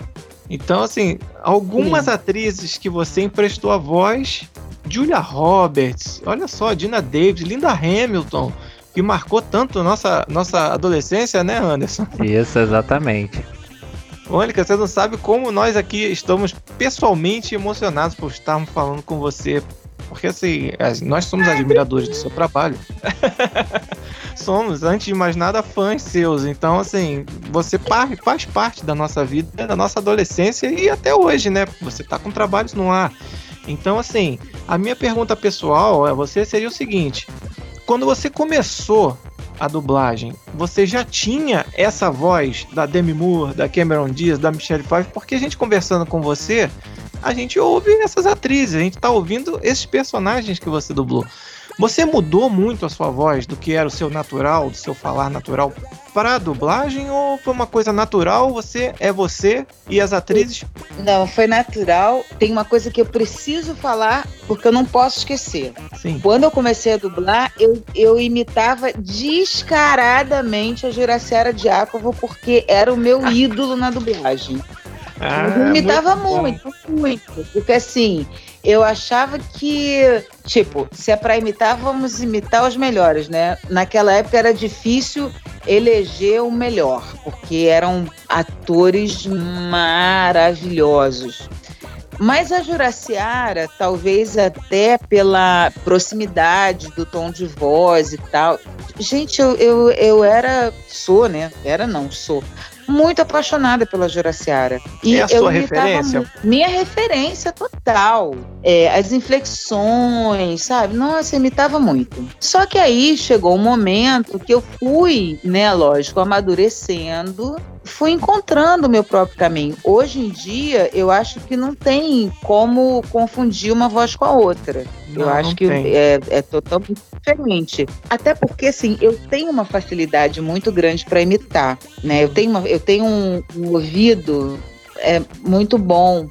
S1: Então, assim, algumas Sim. atrizes que você emprestou a voz, Julia Roberts, olha só, Dina Davis, Linda Hamilton, que marcou tanto nossa, nossa adolescência, né, Anderson?
S2: Isso, exatamente.
S1: Mônica, você não sabe como nós aqui estamos pessoalmente emocionados por estarmos falando com você. Porque assim, nós somos admiradores do seu trabalho. somos, antes de mais nada, fãs seus. Então, assim, você faz parte da nossa vida, da nossa adolescência e até hoje, né? Você tá com trabalhos no ar. Então, assim, a minha pergunta pessoal a você seria o seguinte: quando você começou a dublagem, você já tinha essa voz da Demi Moore, da Cameron Diaz, da Michelle Pfeiffer? Porque a gente conversando com você, a gente ouve essas atrizes, a gente tá ouvindo esses personagens que você dublou. Você mudou muito a sua voz do que era o seu natural, do seu falar natural para a dublagem ou foi uma coisa natural? Você é você e as atrizes?
S3: Não, foi natural. Tem uma coisa que eu preciso falar porque eu não posso esquecer. Sim. Quando eu comecei a dublar, eu, eu imitava descaradamente a Juraciara Diácovo porque era o meu ídolo na dublagem. Ah, eu imitava muito, muito, muito. Porque assim, eu achava que, tipo, se é para imitar, vamos imitar os melhores, né? Naquela época era difícil eleger o melhor, porque eram atores maravilhosos. Mas a Juraciara, talvez até pela proximidade do tom de voz e tal. Gente, eu, eu, eu era, sou, né? Era não, sou muito apaixonada pela Juraciara.
S1: E é a sua referência? Muito,
S3: minha referência total. É, as inflexões, sabe? Nossa, imitava muito. Só que aí chegou um momento que eu fui, né, lógico, amadurecendo fui encontrando o meu próprio caminho. Hoje em dia, eu acho que não tem como confundir uma voz com a outra. Não, eu acho que é, é, totalmente diferente. Até porque, assim, eu tenho uma facilidade muito grande para imitar, né? Eu tenho, uma, eu tenho um, um ouvido é, muito bom.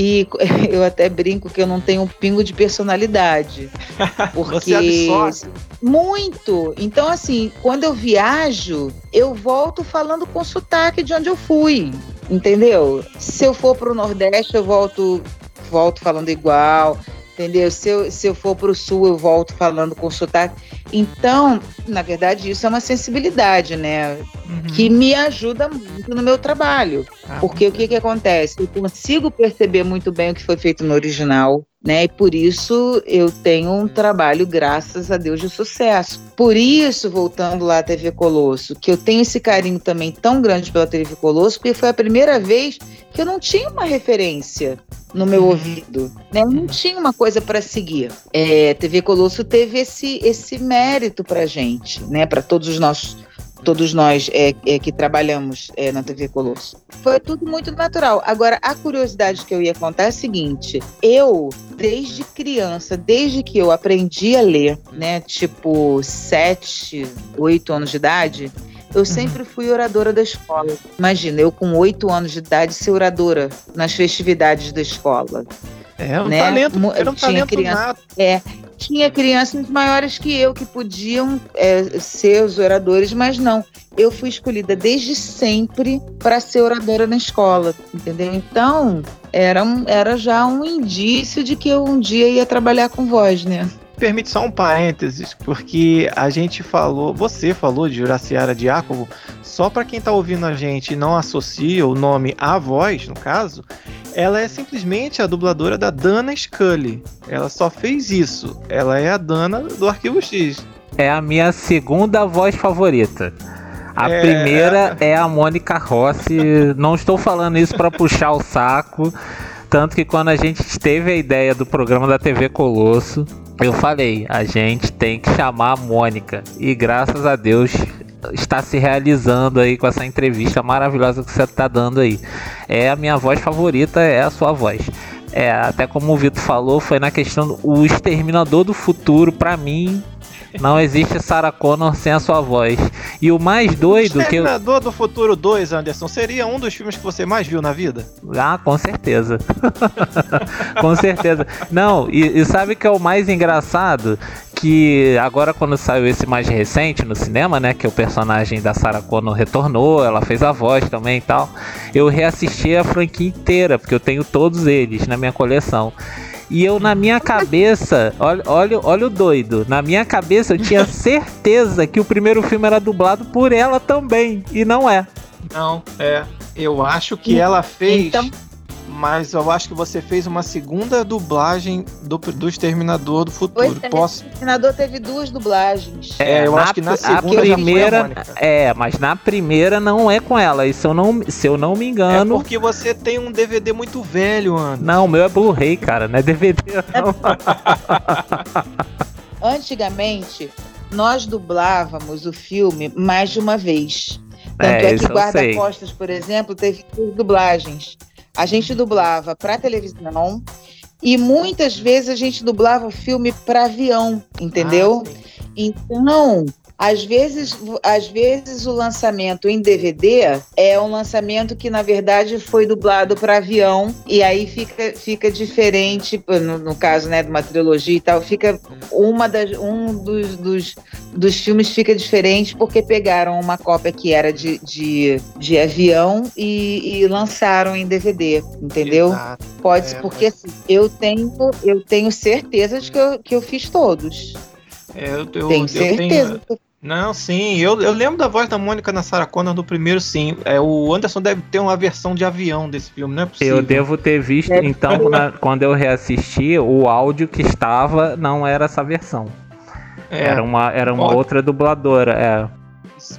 S3: E eu até brinco que eu não tenho um pingo de personalidade. Porque. Você Muito! Então, assim, quando eu viajo, eu volto falando com sotaque de onde eu fui. Entendeu? Se eu for para o Nordeste, eu volto, volto falando igual. Entendeu? Se eu, se eu for para o Sul, eu volto falando com sotaque. Então, na verdade, isso é uma sensibilidade, né? Uhum. Que me ajuda muito no meu trabalho. Ah, porque o que, que acontece? Eu consigo perceber muito bem o que foi feito no original, né? E por isso eu tenho um trabalho, graças a Deus, de sucesso. Por isso, voltando lá à TV Colosso, que eu tenho esse carinho também tão grande pela TV Colosso, porque foi a primeira vez que eu não tinha uma referência no meu uhum. ouvido, né? Eu não tinha uma coisa para seguir. É, TV Colosso teve esse esse mérito para gente, né? Para todos os nossos todos nós é, é, que trabalhamos é, na TV Colosso. Foi tudo muito natural. Agora, a curiosidade que eu ia contar é a seguinte: eu, desde criança, desde que eu aprendi a ler, né, tipo sete, oito anos de idade, eu uhum. sempre fui oradora da escola. Imagina, eu com oito anos de idade ser oradora nas festividades da escola.
S1: É um né? talento, era um tinha talento criança, nato.
S3: É, tinha crianças maiores que eu que podiam é, ser os oradores, mas não. Eu fui escolhida desde sempre para ser oradora na escola, entendeu? Então, era, um, era já um indício de que eu um dia ia trabalhar com voz, né?
S1: Permite só um parênteses, porque a gente falou, você falou de Juraciara Diácovo, só para quem está ouvindo a gente e não associa o nome à voz, no caso, ela é simplesmente a dubladora da Dana Scully. Ela só fez isso. Ela é a Dana do Arquivo X.
S2: É a minha segunda voz favorita. A é... primeira é a Mônica Rossi. não estou falando isso para puxar o saco. Tanto que quando a gente teve a ideia do programa da TV Colosso, eu falei, a gente tem que chamar a Mônica. E graças a Deus está se realizando aí com essa entrevista maravilhosa que você está dando aí. É a minha voz favorita, é a sua voz. É, até como o Vitor falou, foi na questão o Exterminador do Futuro, para mim, não existe Sarah Connor sem a sua voz. E o mais doido que eu.
S1: do Futuro 2, Anderson, seria um dos filmes que você mais viu na vida?
S2: Ah, com certeza. com certeza. Não, e, e sabe que é o mais engraçado? Que agora quando saiu esse mais recente no cinema, né? Que o personagem da Sarah Connor retornou, ela fez a voz também e tal. Eu reassisti a franquia inteira, porque eu tenho todos eles na minha coleção. E eu, na minha cabeça, olha, olha, olha o doido. Na minha cabeça eu tinha certeza que o primeiro filme era dublado por ela também. E não é.
S1: Não, é. Eu acho que ela fez. Então mas eu acho que você fez uma segunda dublagem do, do Exterminador do Futuro.
S3: Pois, Posso... O Exterminador teve duas dublagens.
S2: É, eu acho que na segunda a primeira, é, mas na primeira não é com ela. E se eu não, se eu não me engano.
S1: É porque você tem um DVD muito velho, Ana.
S2: Não, o meu é Blu-ray, cara, não é DVD não.
S3: Antigamente, nós dublávamos o filme mais de uma vez. Tanto é, é que Guarda-Costas, por exemplo, teve duas dublagens. A gente dublava para televisão e muitas vezes a gente dublava o filme para avião, entendeu? Ah, então, às vezes, às vezes o lançamento em DVD é um lançamento que na verdade foi dublado para avião e aí fica, fica diferente no, no, caso né de uma trilogia e tal fica uma das um dos, dos, dos filmes fica diferente porque pegaram uma cópia que era de, de, de avião e, e lançaram em DVD entendeu? Exato. pode é, porque mas... assim, eu tenho eu tenho certeza de que eu, que eu fiz todos.
S1: É, eu, eu, tenho certeza tenho... Não, sim, eu, eu lembro da voz da Mônica na Sarah Connor no primeiro, sim. É, o Anderson deve ter uma versão de avião desse filme, não é possível.
S2: Eu devo ter visto, é. então, na, quando eu reassisti, o áudio que estava não era essa versão. É. Era uma, era uma outra dubladora, é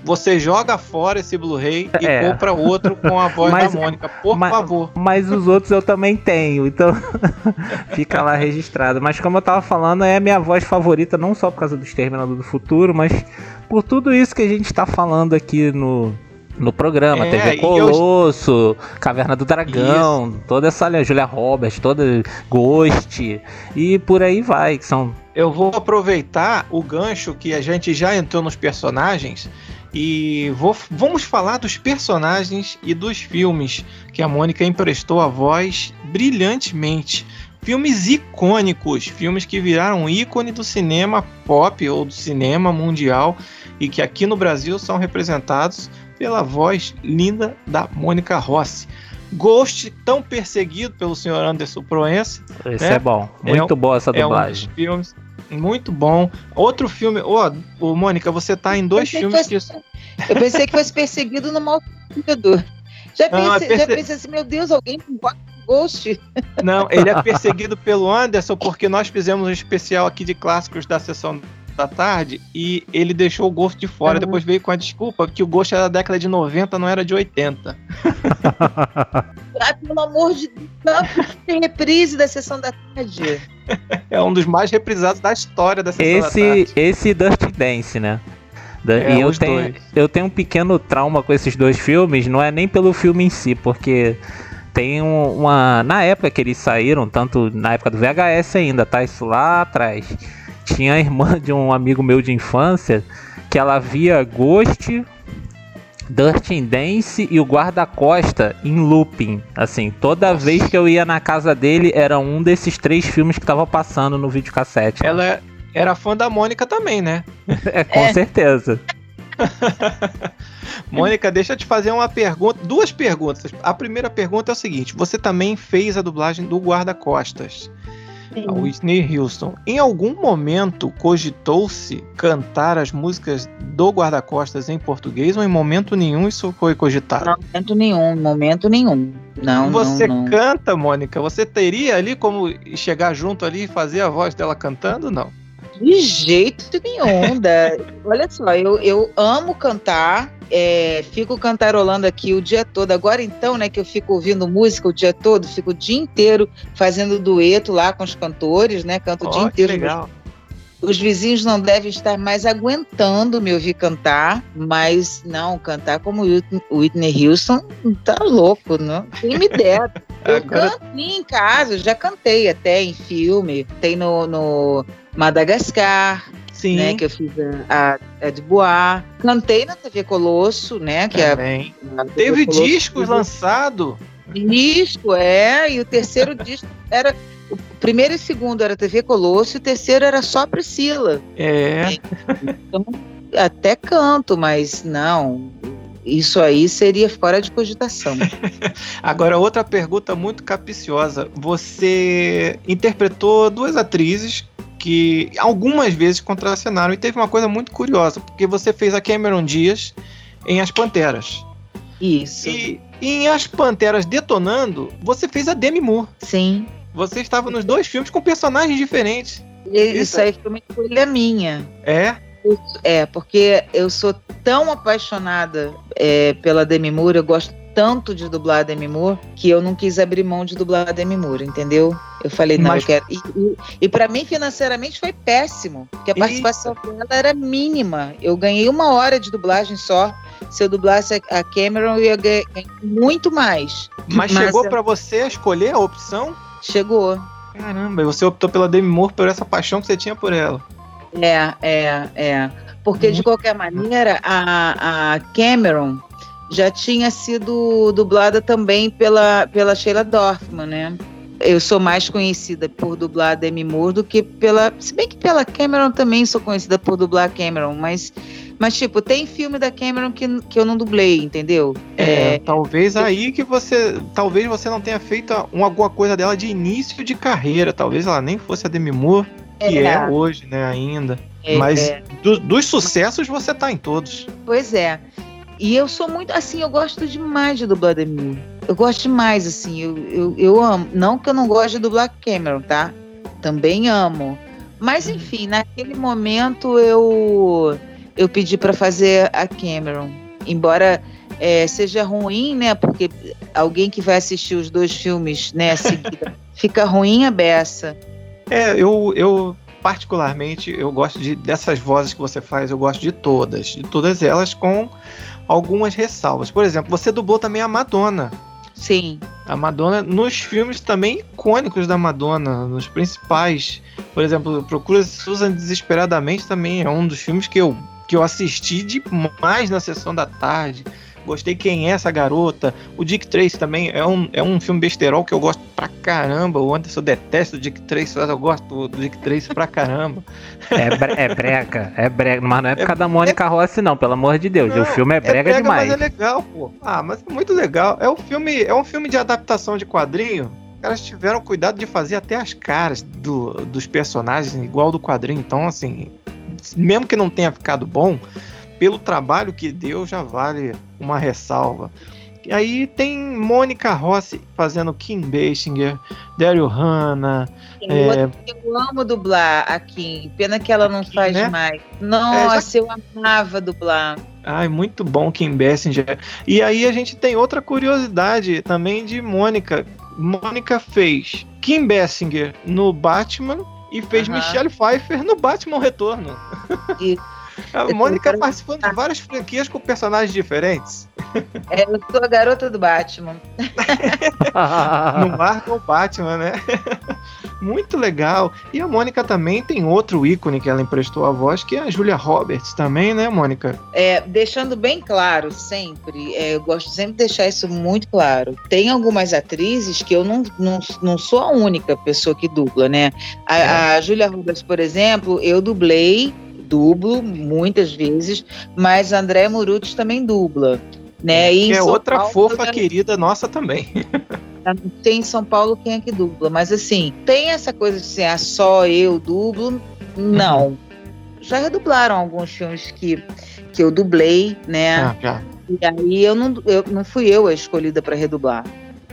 S1: você joga fora esse Blu-ray e é. compra outro com a voz mas, da Mônica, por
S2: mas,
S1: favor.
S2: Mas os outros eu também tenho, então fica lá registrado. Mas como eu tava falando, é a minha voz favorita, não só por causa do Exterminador do Futuro, mas por tudo isso que a gente tá falando aqui no, no programa, é, TV Colosso, eu... Caverna do Dragão, Isso. toda essa linha, Julia Roberts, toda Ghost e por aí vai, que são
S1: eu vou aproveitar o gancho que a gente já entrou nos personagens e vou, vamos falar dos personagens e dos filmes que a Mônica emprestou a voz brilhantemente. Filmes icônicos, filmes que viraram ícone do cinema pop ou do cinema mundial e que aqui no Brasil são representados pela voz linda da Mônica Rossi. Ghost, tão perseguido pelo senhor Anderson Proença.
S2: Esse né? é bom, muito é, boa essa dublagem.
S1: É um filmes Muito bom. Outro filme. Ô, oh, Mônica, você tá em dois filmes
S3: que. Fosse, Eu pensei que fosse perseguido no mal já pensei, é perse... já pensei assim, meu Deus, alguém com Ghost?
S1: Não, ele é perseguido pelo Anderson porque nós fizemos um especial aqui de clássicos da sessão da tarde e ele deixou o Ghost de fora. Uhum. Depois veio com a desculpa que o Ghost era da década de 90, não era de 80.
S3: ah, pelo amor de Deus, tem reprise da sessão da tarde.
S1: É um dos mais reprisados da história da sessão
S2: esse,
S1: da.
S2: Esse Dirty Dance, né? É, e eu tenho, eu tenho um pequeno trauma com esses dois filmes, não é nem pelo filme em si, porque tem uma. Na época que eles saíram, tanto na época do VHS ainda, tá? Isso lá atrás tinha a irmã de um amigo meu de infância que ela via Ghost, Dirty Dance e o Guarda-Costa em looping. Assim, toda Nossa. vez que eu ia na casa dele, era um desses três filmes que tava passando no videocassete.
S1: Ela era fã da Mônica também, né?
S2: é, com é. certeza.
S1: Mônica, deixa eu te fazer uma pergunta, duas perguntas. A primeira pergunta é o seguinte: você também fez a dublagem do Guarda-Costas? A Whitney Houston. Em algum momento cogitou-se cantar as músicas do guarda-costas em português ou em momento nenhum isso foi cogitado?
S3: Não, momento nenhum, momento nenhum. Não,
S1: Você
S3: não,
S1: não. canta, Mônica? Você teria ali como chegar junto ali e fazer a voz dela cantando? Não.
S3: De jeito nenhum. Da... Olha só, eu, eu amo cantar, é, fico cantarolando aqui o dia todo. Agora então, né, que eu fico ouvindo música o dia todo, fico o dia inteiro fazendo dueto lá com os cantores, né? Canto oh, o dia inteiro.
S1: Legal.
S3: Os vizinhos não devem estar mais aguentando me ouvir cantar, mas não, cantar como Whitney Houston tá louco, não? Quem me dera. Eu Agora... cantei em casa, já cantei até em filme, tem no, no Madagascar, Sim. Né, que eu fiz a, a, a de Bois. Cantei na TV Colosso, né? Que é
S1: Também. A, Teve Colosso, discos lançados.
S3: Disco, é. E o terceiro disco era. O primeiro e o segundo era TV Colosso, e o terceiro era só Priscila.
S1: É.
S3: Então, até canto, mas não. Isso aí seria fora de cogitação.
S1: Agora, outra pergunta muito capiciosa. Você interpretou duas atrizes que algumas vezes contracenaram. E teve uma coisa muito curiosa, porque você fez a Cameron Dias em As Panteras.
S3: Isso.
S1: E, e em As Panteras Detonando, você fez a Demi Moore.
S3: Sim.
S1: Você estava nos dois filmes com personagens diferentes.
S3: Isso, Isso aí foi uma escolha minha.
S1: É?
S3: É, porque eu sou tão apaixonada é, pela Demi Moore, eu gosto tanto de dublar a Demi Moore que eu não quis abrir mão de dublar a Demi Moore, entendeu? Eu falei, não, Mas... eu quero. E, e, e para mim, financeiramente, foi péssimo, porque a participação e... dela era mínima. Eu ganhei uma hora de dublagem só. Se eu dublasse a Cameron, eu ia ganhar muito mais.
S1: Mas, Mas chegou eu... para você escolher a opção?
S3: Chegou.
S1: Caramba, e você optou pela Demi Moore por essa paixão que você tinha por ela.
S3: É, é, é. Porque, de qualquer maneira, a, a Cameron já tinha sido dublada também pela, pela Sheila Dorfman, né? Eu sou mais conhecida por dublar Demi Moore do que pela. Se bem que pela Cameron também sou conhecida por dublar Cameron, mas. Mas, tipo, tem filme da Cameron que, que eu não dublei, entendeu?
S1: É, é talvez aí que você. Talvez você não tenha feito uma, alguma coisa dela de início de carreira. Talvez ela nem fosse a Demi Moore, que é, é hoje, né, ainda. É, mas é. do, dos sucessos você tá em todos.
S3: Pois é. E eu sou muito, assim, eu gosto demais de dublar Demi. Eu gosto demais, assim, eu, eu, eu amo. Não que eu não goste de dublar Cameron, tá? Também amo. Mas, uhum. enfim, naquele momento eu, eu pedi para fazer a Cameron. Embora é, seja ruim, né? Porque alguém que vai assistir os dois filmes, né, seguida, fica ruim a beça.
S1: É, eu, eu particularmente, eu gosto de, dessas vozes que você faz, eu gosto de todas. De todas elas com algumas ressalvas. Por exemplo, você dublou também a Madonna.
S3: Sim.
S1: A Madonna nos filmes também icônicos da Madonna, nos principais. Por exemplo, Procura Susan Desesperadamente também é um dos filmes que eu, que eu assisti demais na sessão da tarde. Gostei Quem é essa garota. O Dick Tracy também é um, é um filme besterol que eu gosto pra caramba. O Anderson detesta o Dick Tracy, mas eu gosto do Dick Tracy pra caramba.
S2: É, bre é brega, é brega. Mas não é por causa é, da Mônica é, Rossi, não, pelo amor de Deus. Não, o filme é brega, é brega demais.
S1: Mas é legal, pô. Ah, mas é muito legal. É um filme, é um filme de adaptação de quadrinho Os caras tiveram cuidado de fazer até as caras do, dos personagens igual do quadrinho. Então, assim, mesmo que não tenha ficado bom, pelo trabalho que deu, já vale uma ressalva. E aí tem Mônica Rossi fazendo Kim Basinger, Daryl Hannah.
S3: É... Eu amo dublar a Kim, pena que ela não faz né? mais. Nossa, é, já... eu amava dublar.
S1: Ai, muito bom Kim Basinger. E aí a gente tem outra curiosidade também de Mônica. Mônica fez Kim Basinger no Batman e fez uhum. Michelle Pfeiffer no Batman Retorno.
S3: Isso.
S1: A Mônica participando de várias franquias com personagens diferentes.
S3: É, eu sou a garota do Batman.
S1: no marca o Batman, né? Muito legal. E a Mônica também tem outro ícone que ela emprestou a voz, que é a Julia Roberts também, né, Mônica?
S3: É, deixando bem claro sempre, é, eu gosto sempre de deixar isso muito claro. Tem algumas atrizes que eu não, não, não sou a única pessoa que dubla, né? A, é. a Julia Roberts, por exemplo, eu dublei dublo muitas vezes, mas André Muruti também dubla. Né?
S1: E é outra Paulo, fofa eu... querida nossa também.
S3: Tem em São Paulo quem é que dubla, mas assim, tem essa coisa de ser ah, só eu dublo? Não. Uhum. Já redublaram alguns filmes que, que eu dublei, né? Ah, já. E aí eu não, eu, não fui eu a escolhida para redublar.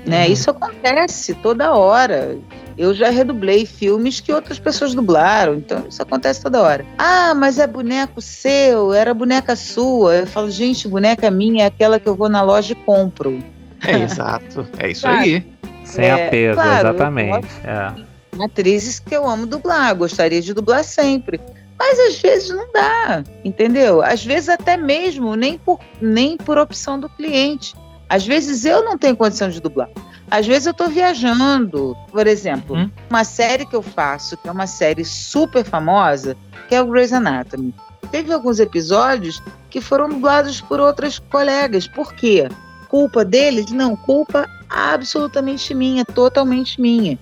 S3: Né? Uhum. Isso acontece toda hora. Eu já redublei filmes que outras pessoas dublaram, então isso acontece toda hora. Ah, mas é boneco seu, era boneca sua. Eu falo, gente, boneca minha é aquela que eu vou na loja e compro.
S1: É exato, é isso claro. aí.
S2: Sem é, apego, claro, exatamente. É.
S3: Atrizes que eu amo dublar, gostaria de dublar sempre. Mas às vezes não dá, entendeu? Às vezes até mesmo nem por, nem por opção do cliente. Às vezes eu não tenho condição de dublar. Às vezes eu estou viajando. Por exemplo, hum? uma série que eu faço, que é uma série super famosa, que é o Grey's Anatomy. Teve alguns episódios que foram dublados por outras colegas. Por quê? Culpa deles? Não, culpa absolutamente minha, totalmente minha.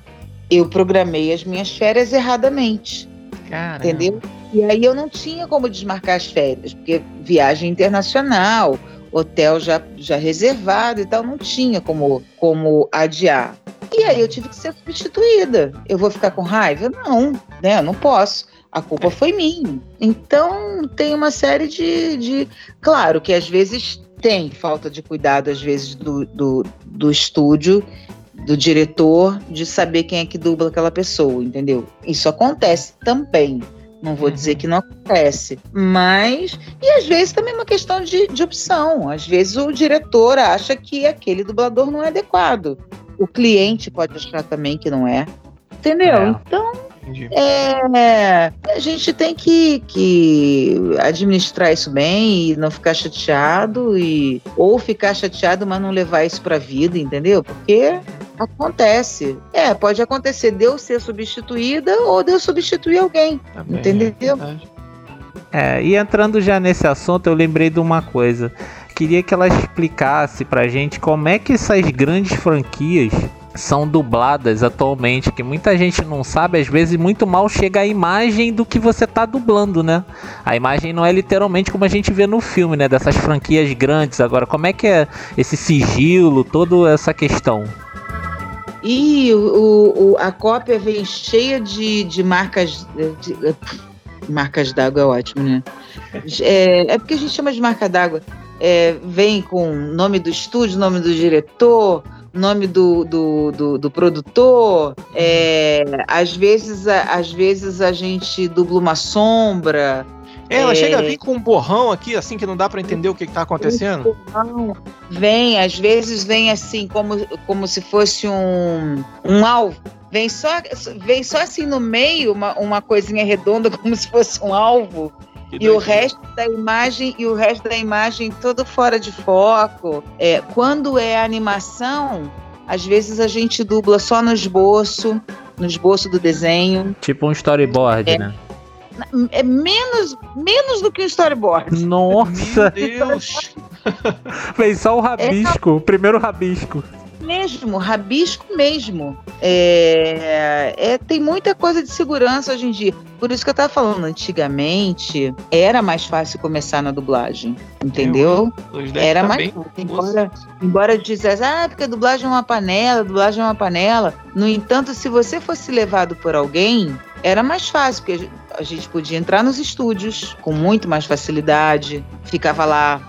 S3: Eu programei as minhas férias erradamente. Caramba. Entendeu? E aí eu não tinha como desmarcar as férias, porque viagem internacional, hotel já, já reservado e tal, não tinha como, como adiar. E aí eu tive que ser substituída. Eu vou ficar com raiva? Não, né? Não posso. A culpa foi minha. Então tem uma série de, de. Claro que às vezes tem falta de cuidado, às vezes, do, do, do estúdio, do diretor, de saber quem é que dubla aquela pessoa, entendeu? Isso acontece também. Não vou dizer uhum. que não acontece. Mas. E às vezes também é uma questão de, de opção. Às vezes o diretor acha que aquele dublador não é adequado. O cliente pode achar também que não é. Entendeu? É. Então. É, a gente tem que, que administrar isso bem e não ficar chateado e ou ficar chateado, mas não levar isso para a vida, entendeu? Porque Acontece. É, pode acontecer de eu ser substituída ou de eu substituir alguém. Tá entendeu?
S2: É, e entrando já nesse assunto, eu lembrei de uma coisa. Queria que ela explicasse pra gente como é que essas grandes franquias são dubladas atualmente, que muita gente não sabe, às vezes muito mal chega a imagem do que você tá dublando, né? A imagem não é literalmente como a gente vê no filme, né? Dessas franquias grandes. Agora, como é que é esse sigilo, toda essa questão?
S3: E o, o, a cópia vem cheia de, de marcas. De, marcas d'água é ótimo, né? É, é, porque a gente chama de marca d'água. É, vem com nome do estúdio, nome do diretor, nome do, do, do, do produtor. É, às, vezes, às vezes a gente dubla uma sombra.
S1: É, ela é... chega a vir com um borrão aqui, assim, que não dá para entender o que, está acontecendo.
S3: Vem, às vezes vem assim, como, como se fosse um, um alvo. Vem só, vem só assim no meio, uma, uma coisinha redonda, como se fosse um alvo. E o resto da imagem e o resto da imagem todo fora de foco. É, quando é animação, às vezes a gente dubla só no esboço, no esboço do desenho.
S2: Tipo um storyboard,
S3: é,
S2: né?
S3: É menos, menos do que um storyboard.
S2: Nossa! Meu Deus! Fez só o rabisco, é, o primeiro rabisco.
S3: Mesmo, rabisco mesmo. É, é, tem muita coisa de segurança hoje em dia. Por isso que eu tava falando, antigamente era mais fácil começar na dublagem, entendeu? Era tá mais fácil. Embora, embora dissesse, ah, porque a dublagem é uma panela, a dublagem é uma panela. No entanto, se você fosse levado por alguém, era mais fácil, porque a gente podia entrar nos estúdios com muito mais facilidade, ficava lá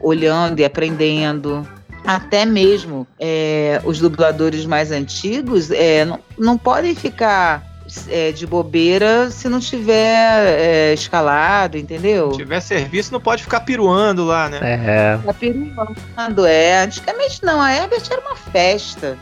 S3: olhando e aprendendo. Até mesmo é, os dubladores mais antigos é, não, não podem ficar é, de bobeira se não tiver é, escalado, entendeu?
S1: Se tiver serviço, não pode ficar piruando lá, né?
S2: É.
S3: Ficar piruando, é. Antigamente não, a Herbert era uma festa.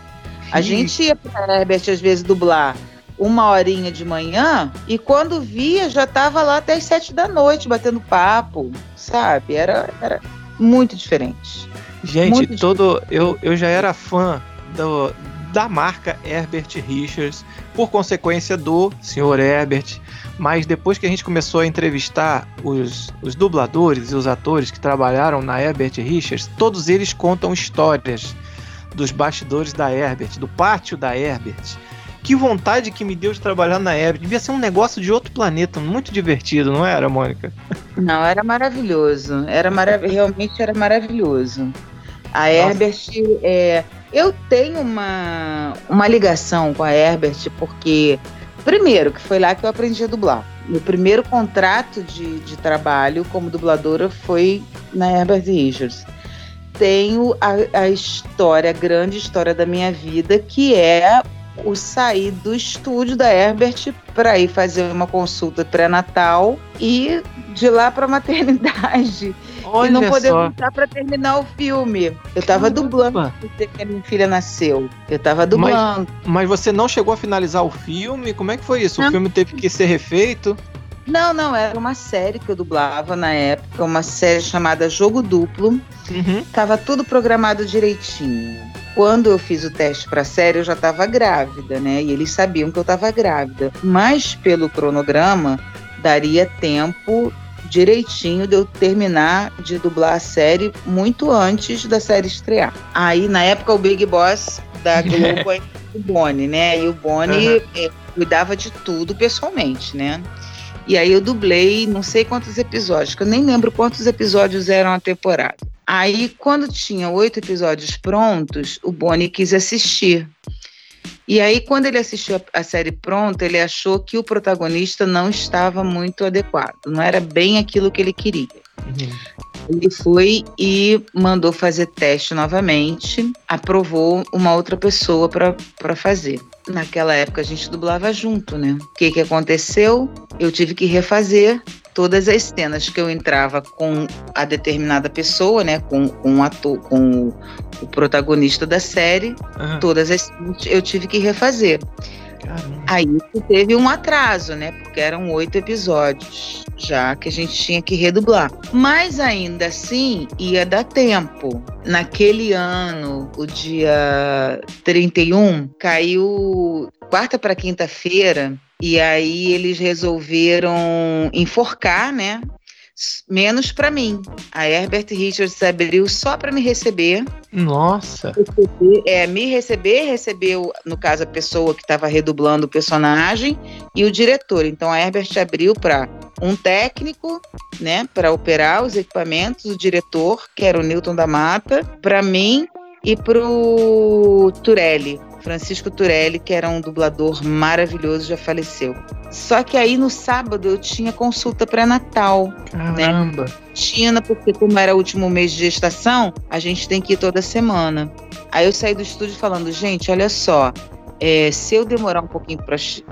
S3: A gente ia pra Herbert às vezes dublar uma horinha de manhã e quando via já estava lá até as sete da noite batendo papo, sabe? Era, era muito diferente.
S1: Gente, muito todo eu, eu já era fã do, da marca Herbert Richards, por consequência do Sr. Herbert. Mas depois que a gente começou a entrevistar os, os dubladores e os atores que trabalharam na Herbert Richards, todos eles contam histórias dos bastidores da Herbert, do pátio da Herbert que vontade que me deu de trabalhar na Herbert. Devia ser um negócio de outro planeta, muito divertido, não era, Mônica?
S3: Não, era maravilhoso. Era marav realmente era maravilhoso. A. Herbert, é, eu tenho uma, uma ligação com a Herbert porque, primeiro, que foi lá que eu aprendi a dublar. Meu primeiro contrato de, de trabalho como dubladora foi na Herbert Richards tenho a, a, história, a grande história da minha vida, que é o sair do estúdio da Herbert para ir fazer uma consulta pré-natal e de lá para maternidade. Olha e não poder só. voltar para terminar o filme. Eu estava dublando porque a minha filha nasceu. Eu estava dublando.
S1: Mas, mas, você não chegou a finalizar o filme? Como é que foi isso? Não. O filme teve que ser refeito?
S3: Não, não, era uma série que eu dublava na época, uma série chamada Jogo Duplo. Uhum. Tava tudo programado direitinho quando eu fiz o teste para a série, eu já estava grávida, né? E eles sabiam que eu estava grávida. Mas pelo cronograma, daria tempo direitinho de eu terminar de dublar a série muito antes da série estrear. Aí, na época, o Big Boss da Globo é o Boni, né? E o Boni uhum. cuidava de tudo pessoalmente, né? E aí eu dublei não sei quantos episódios, que eu nem lembro quantos episódios eram a temporada. Aí, quando tinha oito episódios prontos, o Boni quis assistir. E aí, quando ele assistiu a, série pronta, ele achou que o protagonista não estava muito adequado, não era bem aquilo que ele queria. Uhum. Ele foi e mandou fazer teste novamente, aprovou uma outra pessoa para fazer. Naquela época a gente dublava junto, né? O que, que aconteceu? Eu tive que refazer todas as cenas que eu entrava com a determinada pessoa, né, com, com o ator, com o, o protagonista da série, uhum. todas as cenas eu tive que refazer. Caramba. Aí teve um atraso, né? Porque eram oito episódios já que a gente tinha que redublar. Mas ainda assim ia dar tempo. Naquele ano, o dia 31, caiu quarta para quinta-feira e aí eles resolveram enforcar, né? Menos para mim. A Herbert Richards abriu só para me receber.
S1: Nossa!
S3: Receber, é, me receber, recebeu, no caso, a pessoa que estava redublando o personagem e o diretor. Então a Herbert abriu para um técnico, né, para operar os equipamentos, o diretor, que era o Newton da Mata, para mim e para o Turelli, Francisco Turelli, que era um dublador maravilhoso, já faleceu. Só que aí no sábado eu tinha consulta pré-natal. Né? Caramba! Né? Tinha, porque como era o último mês de gestação, a gente tem que ir toda semana. Aí eu saí do estúdio falando, gente, olha só, é, se eu demorar um pouquinho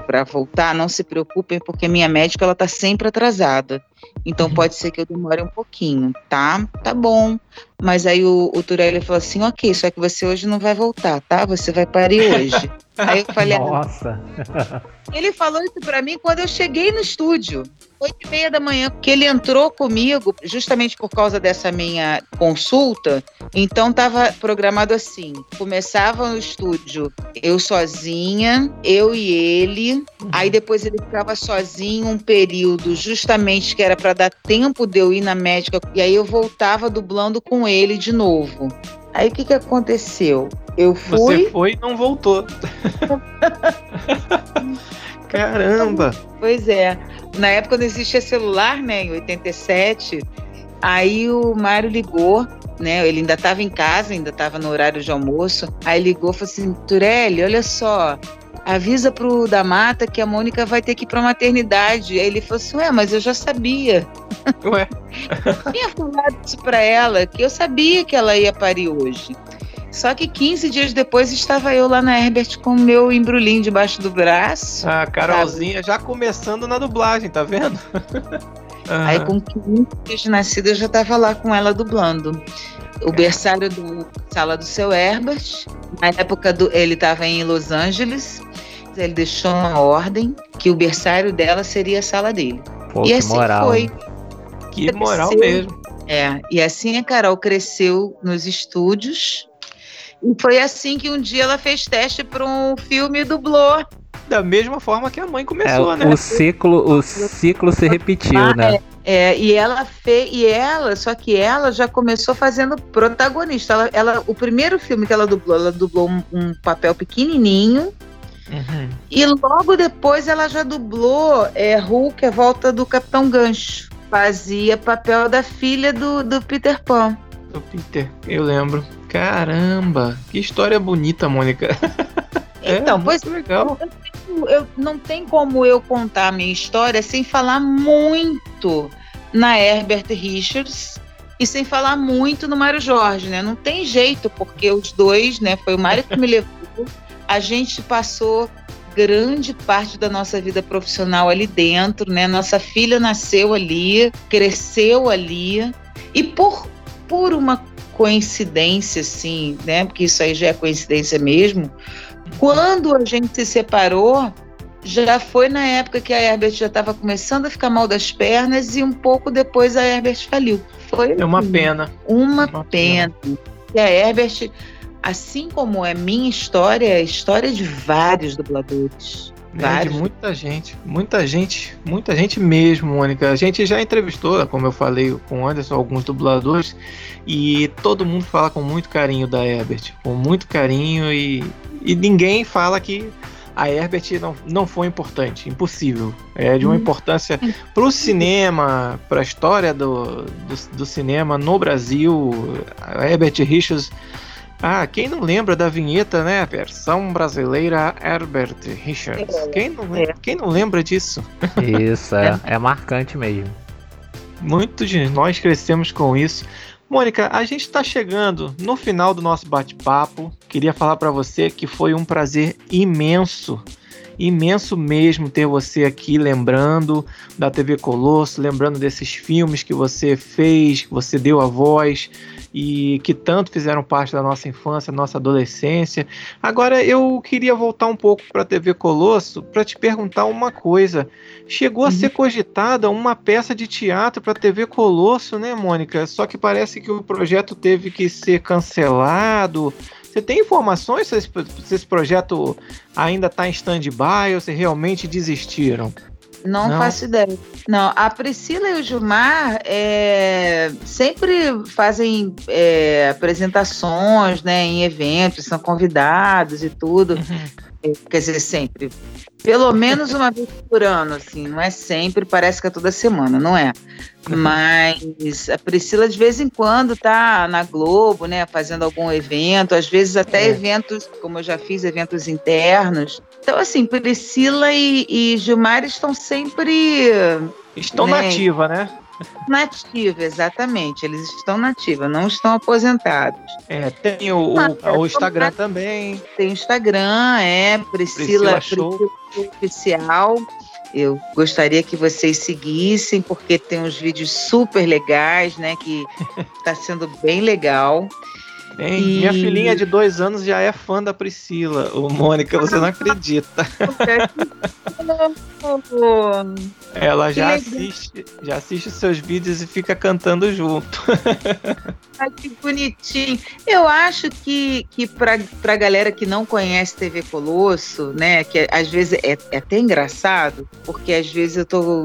S3: para voltar, não se preocupem, porque minha médica ela tá sempre atrasada. Então uhum. pode ser que eu demore um pouquinho, tá? Tá bom. Mas aí o, o Turelli falou assim: ok, só que você hoje não vai voltar, tá? Você vai parir hoje. aí eu falei:
S2: Nossa!
S3: Ele falou isso para mim quando eu cheguei no estúdio. Oito e meia da manhã, que ele entrou comigo, justamente por causa dessa minha consulta. Então estava programado assim: começava no estúdio eu sozinha, eu e ele. Uhum. Aí depois ele ficava sozinho um período, justamente que era para dar tempo de eu ir na médica. E aí eu voltava dublando com ele de novo. Aí o que, que aconteceu? Eu fui.
S1: Você foi e não voltou. Caramba!
S3: Pois é. Na época não existia celular, né? Em 87. Aí o Mário ligou, né? Ele ainda estava em casa, ainda estava no horário de almoço. Aí ligou e falou assim: Turelli, olha só, avisa pro da Mata que a Mônica vai ter que ir pra maternidade. Aí ele falou assim: Ué, mas eu já sabia.
S1: Ué?
S3: eu tinha falado isso pra ela, que eu sabia que ela ia parir hoje. Só que 15 dias depois estava eu lá na Herbert com o meu embrulhinho debaixo do braço.
S1: A Carolzinha sabe? já começando na dublagem, tá vendo?
S3: Uhum. Aí com 15 dias de nascida eu já estava lá com ela dublando. O berçário do Sala do Seu Herbert. Na época do, ele estava em Los Angeles. Ele deixou uma ordem que o berçário dela seria a sala dele.
S2: Pô, e assim moral. foi.
S1: Que moral mesmo.
S3: É, e assim a Carol cresceu nos estúdios e foi assim que um dia ela fez teste para um filme e dublou.
S1: Da mesma forma que a mãe começou,
S2: é,
S1: né?
S2: O ciclo, o ciclo se repetiu, ah, né?
S3: É, é, e ela fez, e ela, só que ela já começou fazendo protagonista. Ela, ela o primeiro filme que ela dublou, ela dublou um, um papel pequenininho. Uhum. E logo depois ela já dublou é, Hulk, a volta do Capitão Gancho. Fazia papel da filha do, do Peter Pan.
S1: Do Peter, eu lembro. Caramba, que história bonita, Mônica.
S3: Então, é, pois legal. Eu, eu, não tem como eu contar a minha história sem falar muito na Herbert Richards e sem falar muito no Mário Jorge, né? Não tem jeito, porque os dois, né? Foi o Mário que me levou. A gente passou grande parte da nossa vida profissional ali dentro, né? Nossa filha nasceu ali, cresceu ali. E por, por uma coincidência, assim, né? Porque isso aí já é coincidência mesmo. Quando a gente se separou, já foi na época que a Herbert já estava começando a ficar mal das pernas e um pouco depois a Herbert faliu. Foi
S1: é uma pena.
S3: Uma, uma pena. pena. E a Herbert, assim como é minha história, é a história de vários dubladores.
S1: É, de muita gente, muita gente, muita gente mesmo, Mônica. A gente já entrevistou, como eu falei com o Anderson, alguns dubladores, e todo mundo fala com muito carinho da Herbert, com muito carinho, e, e ninguém fala que a Herbert não, não foi importante, impossível. É de uma hum. importância para o cinema, para a história do, do, do, cinema no Brasil. A Herbert Richards ah, quem não lembra da vinheta, né? Versão brasileira Herbert Richards. É, quem não, é. quem não lembra disso?
S2: Isso, é, é marcante mesmo.
S1: Muitos de nós crescemos com isso. Mônica, a gente está chegando no final do nosso bate-papo. Queria falar para você que foi um prazer imenso imenso mesmo ter você aqui lembrando da TV Colosso, lembrando desses filmes que você fez, que você deu a voz e que tanto fizeram parte da nossa infância, nossa adolescência. Agora eu queria voltar um pouco para a TV Colosso para te perguntar uma coisa. Chegou a uhum. ser cogitada uma peça de teatro para a TV Colosso, né, Mônica? Só que parece que o projeto teve que ser cancelado. Você tem informações se esse, se esse projeto ainda está em stand-by ou se realmente desistiram?
S3: Não, não, faço ideia. Não, a Priscila e o Gilmar é, sempre fazem é, apresentações né, em eventos, são convidados e tudo. Uhum. Quer dizer, sempre. Pelo menos uma vez por ano, assim, não é sempre, parece que é toda semana, não é? Uhum. Mas a Priscila, de vez em quando, tá na Globo, né, fazendo algum evento, às vezes até é. eventos, como eu já fiz, eventos internos. Então, assim, Priscila e, e Gilmar estão sempre.
S1: Estão né, nativa, né?
S3: Nativa, exatamente. Eles estão nativa, não estão aposentados.
S1: É, tem o, o, o Instagram também.
S3: Tem o Instagram, é Priscila, Priscila, Priscila Oficial. Eu gostaria que vocês seguissem, porque tem uns vídeos super legais, né? Que está sendo bem legal.
S1: E... Minha filhinha de dois anos já é fã da Priscila. Ô, Mônica, você não acredita. Ela já assiste, já assiste os seus vídeos e fica cantando junto.
S3: Ai, que bonitinho. Eu acho que, que pra, pra galera que não conhece TV Colosso, né, que às vezes é, é até engraçado, porque às vezes eu tô,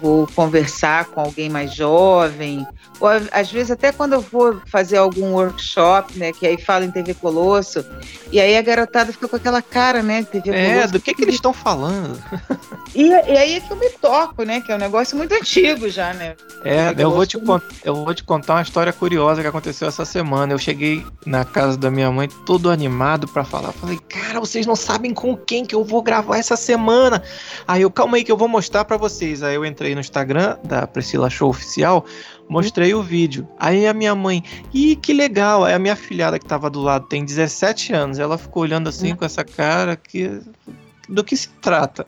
S3: vou conversar com alguém mais jovem, ou às vezes até quando eu vou fazer algum workshop, né, que aí fala em TV Colosso, e aí a garotada fica com aquela cara, né, TV
S1: é, Colosso. É, do que que eles estão falando?
S3: E, e, aí é que eu me toco, né, que é um negócio muito antigo já, né.
S1: É, eu vou, te eu vou te contar uma história curiosa que aconteceu essa semana. Eu cheguei na casa da minha mãe todo animado para falar. Falei, cara, vocês não sabem com quem que eu vou gravar essa semana. Aí eu, calma aí que eu vou mostrar para vocês. Aí eu entrei no Instagram da Priscila Show Oficial, mostrei o vídeo. Aí a minha mãe, ih, que legal. Aí a minha filhada que tava do lado tem 17 anos. Ela ficou olhando assim com essa cara que do que se trata.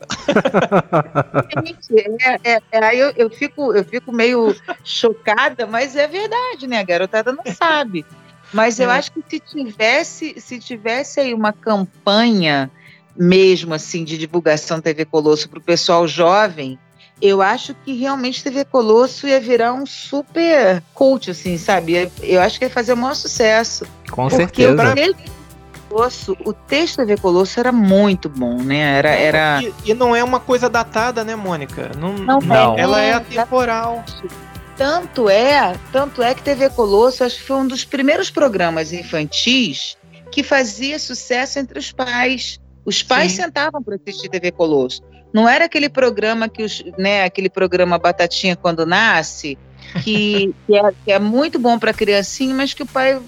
S3: é, é, é, aí eu, eu, fico, eu fico meio chocada, mas é verdade, né? A garotada não sabe. Mas eu é. acho que se tivesse, se tivesse aí uma campanha mesmo assim de divulgação TV Colosso para o pessoal jovem, eu acho que realmente TV Colosso ia virar um super cult, assim, sabe? Eu acho que ia fazer o maior sucesso.
S2: Com Porque certeza.
S3: Colosso, o texto da TV Colosso era muito bom, né? Era, era...
S1: E, e não é uma coisa datada, né, Mônica? Não, não, não. É, ela é atemporal.
S3: Tanto é, tanto é que TV Colosso acho que foi um dos primeiros programas infantis que fazia sucesso entre os pais. Os pais Sim. sentavam para assistir TV Colosso. Não era aquele programa que os, né, aquele programa Batatinha quando nasce, que, que, é, que é muito bom para criancinha, mas que o pai,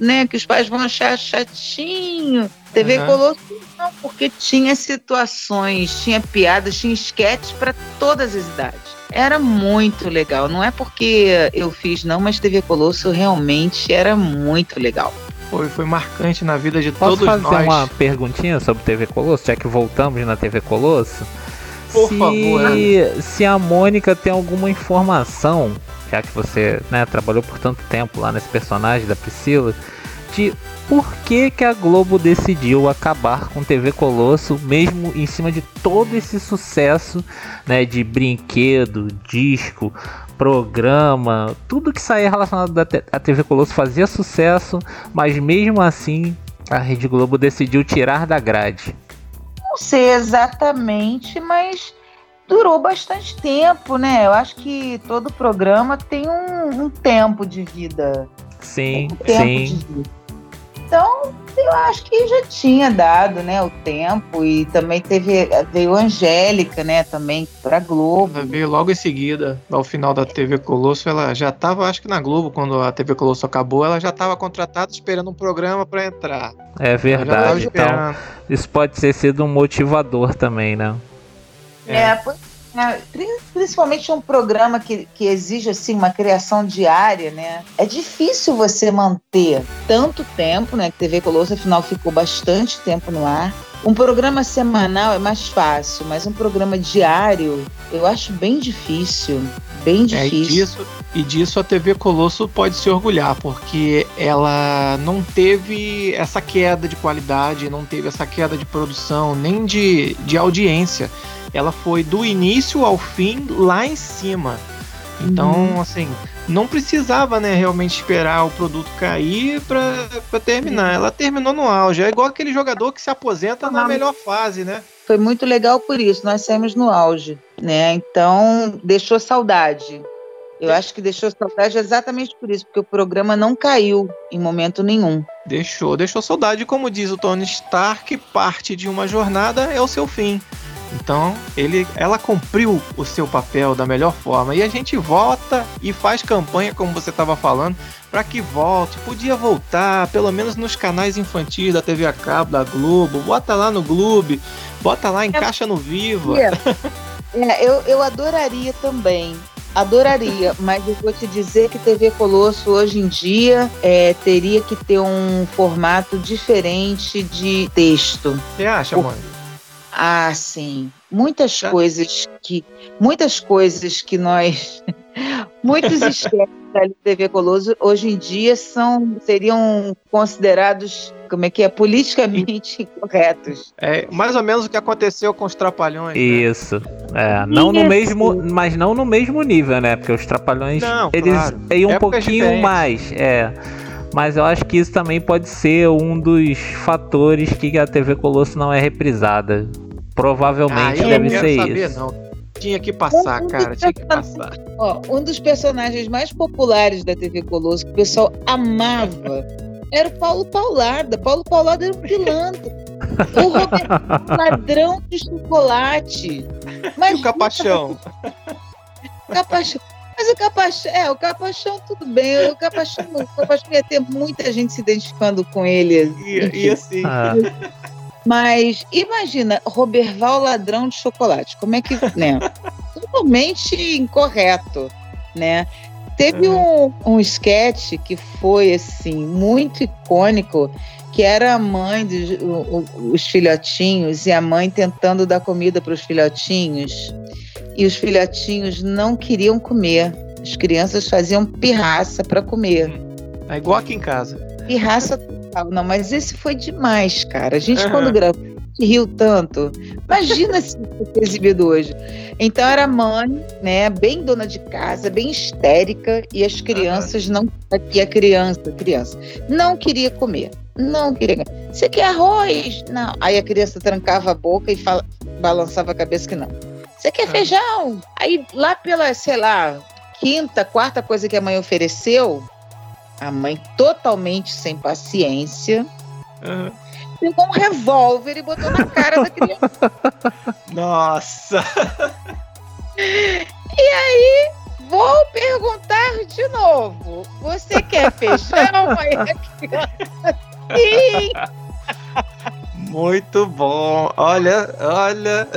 S3: né, que os pais vão achar chatinho. TV uhum. Colosso não, porque tinha situações, tinha piadas, tinha esquetes para todas as idades. Era muito legal. Não é porque eu fiz, não, mas TV Colosso realmente era muito legal.
S1: Foi, foi marcante na vida de
S2: Posso
S1: todos
S2: nós.
S1: Posso
S2: fazer uma perguntinha sobre TV Colosso, já que voltamos na TV Colosso?
S1: Por se, favor.
S2: Se a Mônica tem alguma informação já que você né, trabalhou por tanto tempo lá nesse personagem da Priscila, de por que, que a Globo decidiu acabar com TV Colosso, mesmo em cima de todo esse sucesso né, de brinquedo, disco, programa, tudo que saía relacionado à TV Colosso fazia sucesso, mas mesmo assim a Rede Globo decidiu tirar da grade.
S3: Não sei exatamente, mas durou bastante tempo, né? Eu acho que todo programa tem um, um tempo de vida.
S2: Sim, um sim.
S3: Então, eu acho que já tinha dado, né, o tempo e também teve veio Angélica, né, também para Globo.
S1: Ela veio logo em seguida, ao final da TV Colosso, ela já estava, acho que na Globo quando a TV Colosso acabou, ela já estava contratada esperando um programa para entrar.
S2: É verdade. Então, isso pode ter sido um motivador também, né?
S3: É, é é, principalmente um programa que, que exige assim uma criação diária, né? É difícil você manter tanto tempo, né? Que TV Colosso afinal ficou bastante tempo no ar. Um programa semanal é mais fácil, mas um programa diário eu acho bem difícil, bem difícil.
S1: É, e, disso, e disso a TV Colosso pode se orgulhar, porque ela não teve essa queda de qualidade, não teve essa queda de produção, nem de, de audiência ela foi do início ao fim lá em cima. Então, uhum. assim, não precisava, né, realmente esperar o produto cair para terminar. Uhum. Ela terminou no auge. É igual aquele jogador que se aposenta na melhor fase, né?
S3: Foi muito legal por isso. Nós saímos no auge, né? Então, deixou saudade. Eu acho que deixou saudade exatamente por isso, porque o programa não caiu em momento nenhum.
S1: Deixou, deixou saudade. Como diz o Tony Stark, parte de uma jornada é o seu fim. Então, ele, ela cumpriu o seu papel da melhor forma. E a gente vota e faz campanha, como você estava falando, para que volte. Podia voltar, pelo menos nos canais infantis da TV a cabo, da Globo. Bota lá no Globo, bota lá, encaixa no Viva.
S3: É, eu, eu adoraria também. Adoraria, mas eu vou te dizer que TV Colosso hoje em dia é, teria que ter um formato diferente de texto.
S1: Você acha, mãe?
S3: Ah, sim. Muitas tá. coisas que. Muitas coisas que nós. muitos esquemas da TV Coloso hoje em dia são, seriam considerados como é que é? Politicamente incorretos.
S1: É mais ou menos o que aconteceu com os Trapalhões.
S2: Né? Isso. Né? É, não Isso. no mesmo, mas não no mesmo nível, né? Porque os Trapalhões não, eles claro. iam um pouquinho diferentes. mais, é. Mas eu acho que isso também pode ser um dos fatores que a TV Colosso não é reprisada. Provavelmente ah, deve ser saber, isso. Não.
S1: Tinha que passar, um cara, tinha que passar.
S3: Ó, um dos personagens mais populares da TV Colosso, que o pessoal amava, era o Paulo Paulada. Paulo Paulada era um pilantra. O Roberto, ladrão de chocolate.
S1: Mas e o Capachão?
S3: Capachão. Mas o Capachão, é, o Capachão tudo bem. O Capachão, o Capachão ia ter muita gente se identificando com ele.
S1: E, e assim. Ah.
S3: Mas imagina, Roberval ladrão de chocolate. Como é que, né? Totalmente incorreto, né? Teve um, um sketch que foi, assim, muito icônico, que era a mãe dos filhotinhos e a mãe tentando dar comida para os filhotinhos. E os filhotinhos não queriam comer. As crianças faziam pirraça para comer.
S1: É igual aqui em casa.
S3: Pirraça não, mas esse foi demais, cara. A gente, uhum. quando gravou, riu tanto. Imagina se fosse exibido hoje. Então era mãe, né, bem dona de casa, bem histérica, e as crianças uhum. não. E a criança, criança, não queria comer. Não queria. Você quer arroz? Não. Aí a criança trancava a boca e fala, balançava a cabeça que não. Você quer feijão? Aí lá pela, sei lá, quinta, quarta coisa que a mãe ofereceu, a mãe, totalmente sem paciência, uhum. pegou um revólver e botou na cara da criança.
S1: Nossa!
S3: E aí, vou perguntar de novo: você quer feijão? Aí a criança!
S1: Muito bom. Olha, olha.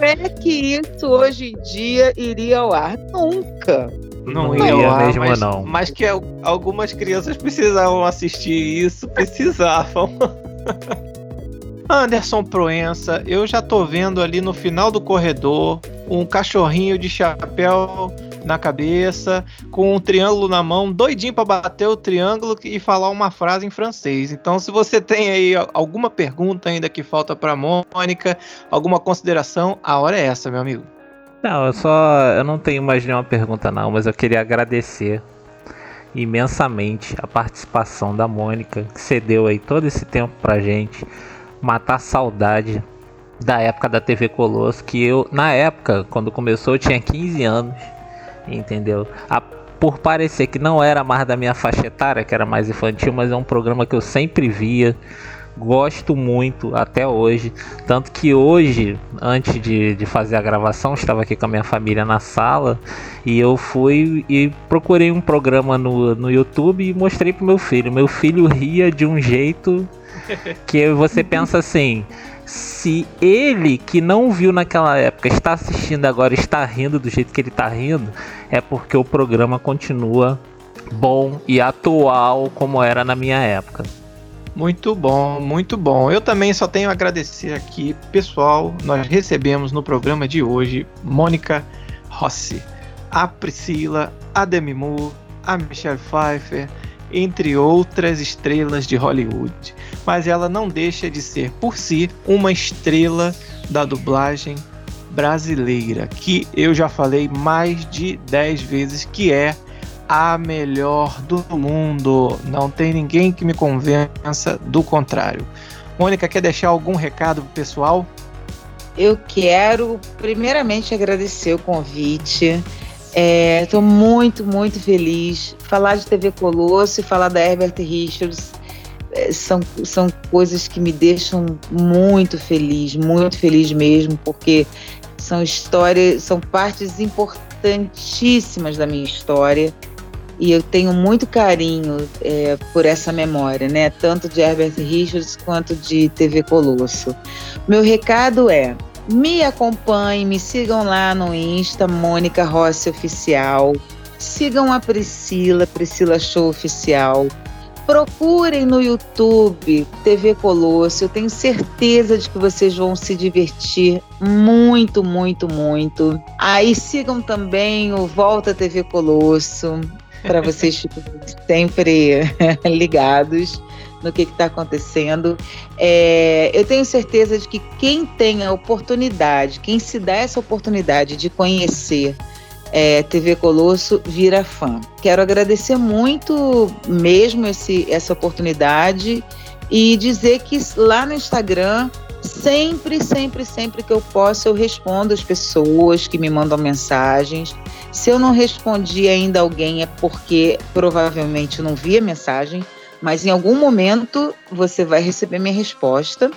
S3: É que isso hoje em dia iria ao ar? Nunca.
S2: Não, não ia lá, mesmo,
S1: mas,
S2: não.
S1: Mas que algumas crianças precisavam assistir isso, precisavam. Anderson Proença, eu já tô vendo ali no final do corredor um cachorrinho de chapéu na cabeça, com um triângulo na mão, doidinho para bater o triângulo e falar uma frase em francês. Então, se você tem aí alguma pergunta ainda que falta para Mônica, alguma consideração, a hora é essa, meu amigo.
S2: Não, eu só. Eu não tenho mais nenhuma pergunta, não, mas eu queria agradecer imensamente a participação da Mônica, que cedeu aí todo esse tempo pra gente. Matar saudade da época da TV Colosso, que eu, na época, quando começou, eu tinha 15 anos, entendeu? A, por parecer que não era mais da minha faixa etária, que era mais infantil, mas é um programa que eu sempre via gosto muito até hoje. Tanto que hoje, antes de, de fazer a gravação, estava aqui com a minha família na sala e eu fui e procurei um programa no, no YouTube e mostrei pro meu filho. Meu filho ria de um jeito que você pensa assim. Se ele que não viu naquela época está assistindo agora está rindo do jeito que ele está rindo, é porque o programa continua bom e atual como era na minha época.
S1: Muito bom, muito bom. Eu também só tenho a agradecer aqui, pessoal. Nós recebemos no programa de hoje Mônica Rossi, a Priscila, a Demi Moore, a Michelle Pfeiffer, entre outras estrelas de Hollywood. Mas ela não deixa de ser, por si, uma estrela da dublagem brasileira, que eu já falei mais de 10 vezes que é a melhor do mundo. Não tem ninguém que me convença do contrário. Mônica, quer deixar algum recado pro pessoal?
S3: Eu quero, primeiramente, agradecer o convite. Estou é, muito, muito feliz. Falar de TV Colosso e falar da Herbert Richards é, são, são coisas que me deixam muito feliz, muito feliz mesmo, porque são histórias, são partes importantíssimas da minha história e eu tenho muito carinho é, por essa memória, né? Tanto de Herbert Richards quanto de TV Colosso. Meu recado é: me acompanhem, me sigam lá no Insta, Mônica Rossi Oficial. Sigam a Priscila, Priscila Show Oficial. Procurem no YouTube TV Colosso. Eu tenho certeza de que vocês vão se divertir muito, muito, muito. Aí sigam também o Volta TV Colosso para vocês ficarem sempre ligados. No que está acontecendo. É, eu tenho certeza de que quem tem a oportunidade, quem se dá essa oportunidade de conhecer é, TV Colosso, vira fã. Quero agradecer muito mesmo esse, essa oportunidade e dizer que lá no Instagram Sempre, sempre, sempre que eu posso, eu respondo as pessoas que me mandam mensagens. Se eu não respondi ainda alguém, é porque provavelmente não vi a mensagem, mas em algum momento você vai receber minha resposta,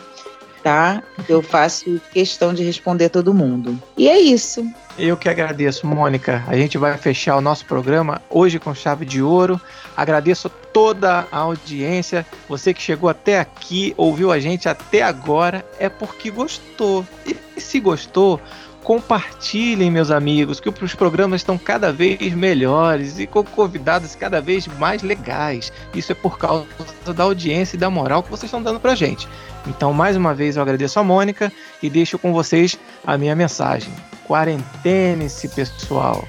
S3: tá? Eu faço questão de responder todo mundo. E é isso.
S1: Eu que agradeço, Mônica. A gente vai fechar o nosso programa hoje com chave de ouro. Agradeço toda a audiência. Você que chegou até aqui, ouviu a gente até agora, é porque gostou. E se gostou, compartilhem, meus amigos, que os programas estão cada vez melhores e com convidados cada vez mais legais. Isso é por causa da audiência e da moral que vocês estão dando pra gente. Então, mais uma vez, eu agradeço a Mônica e deixo com vocês a minha mensagem. Quarentene-se, pessoal.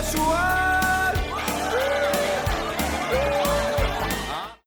S1: Attention.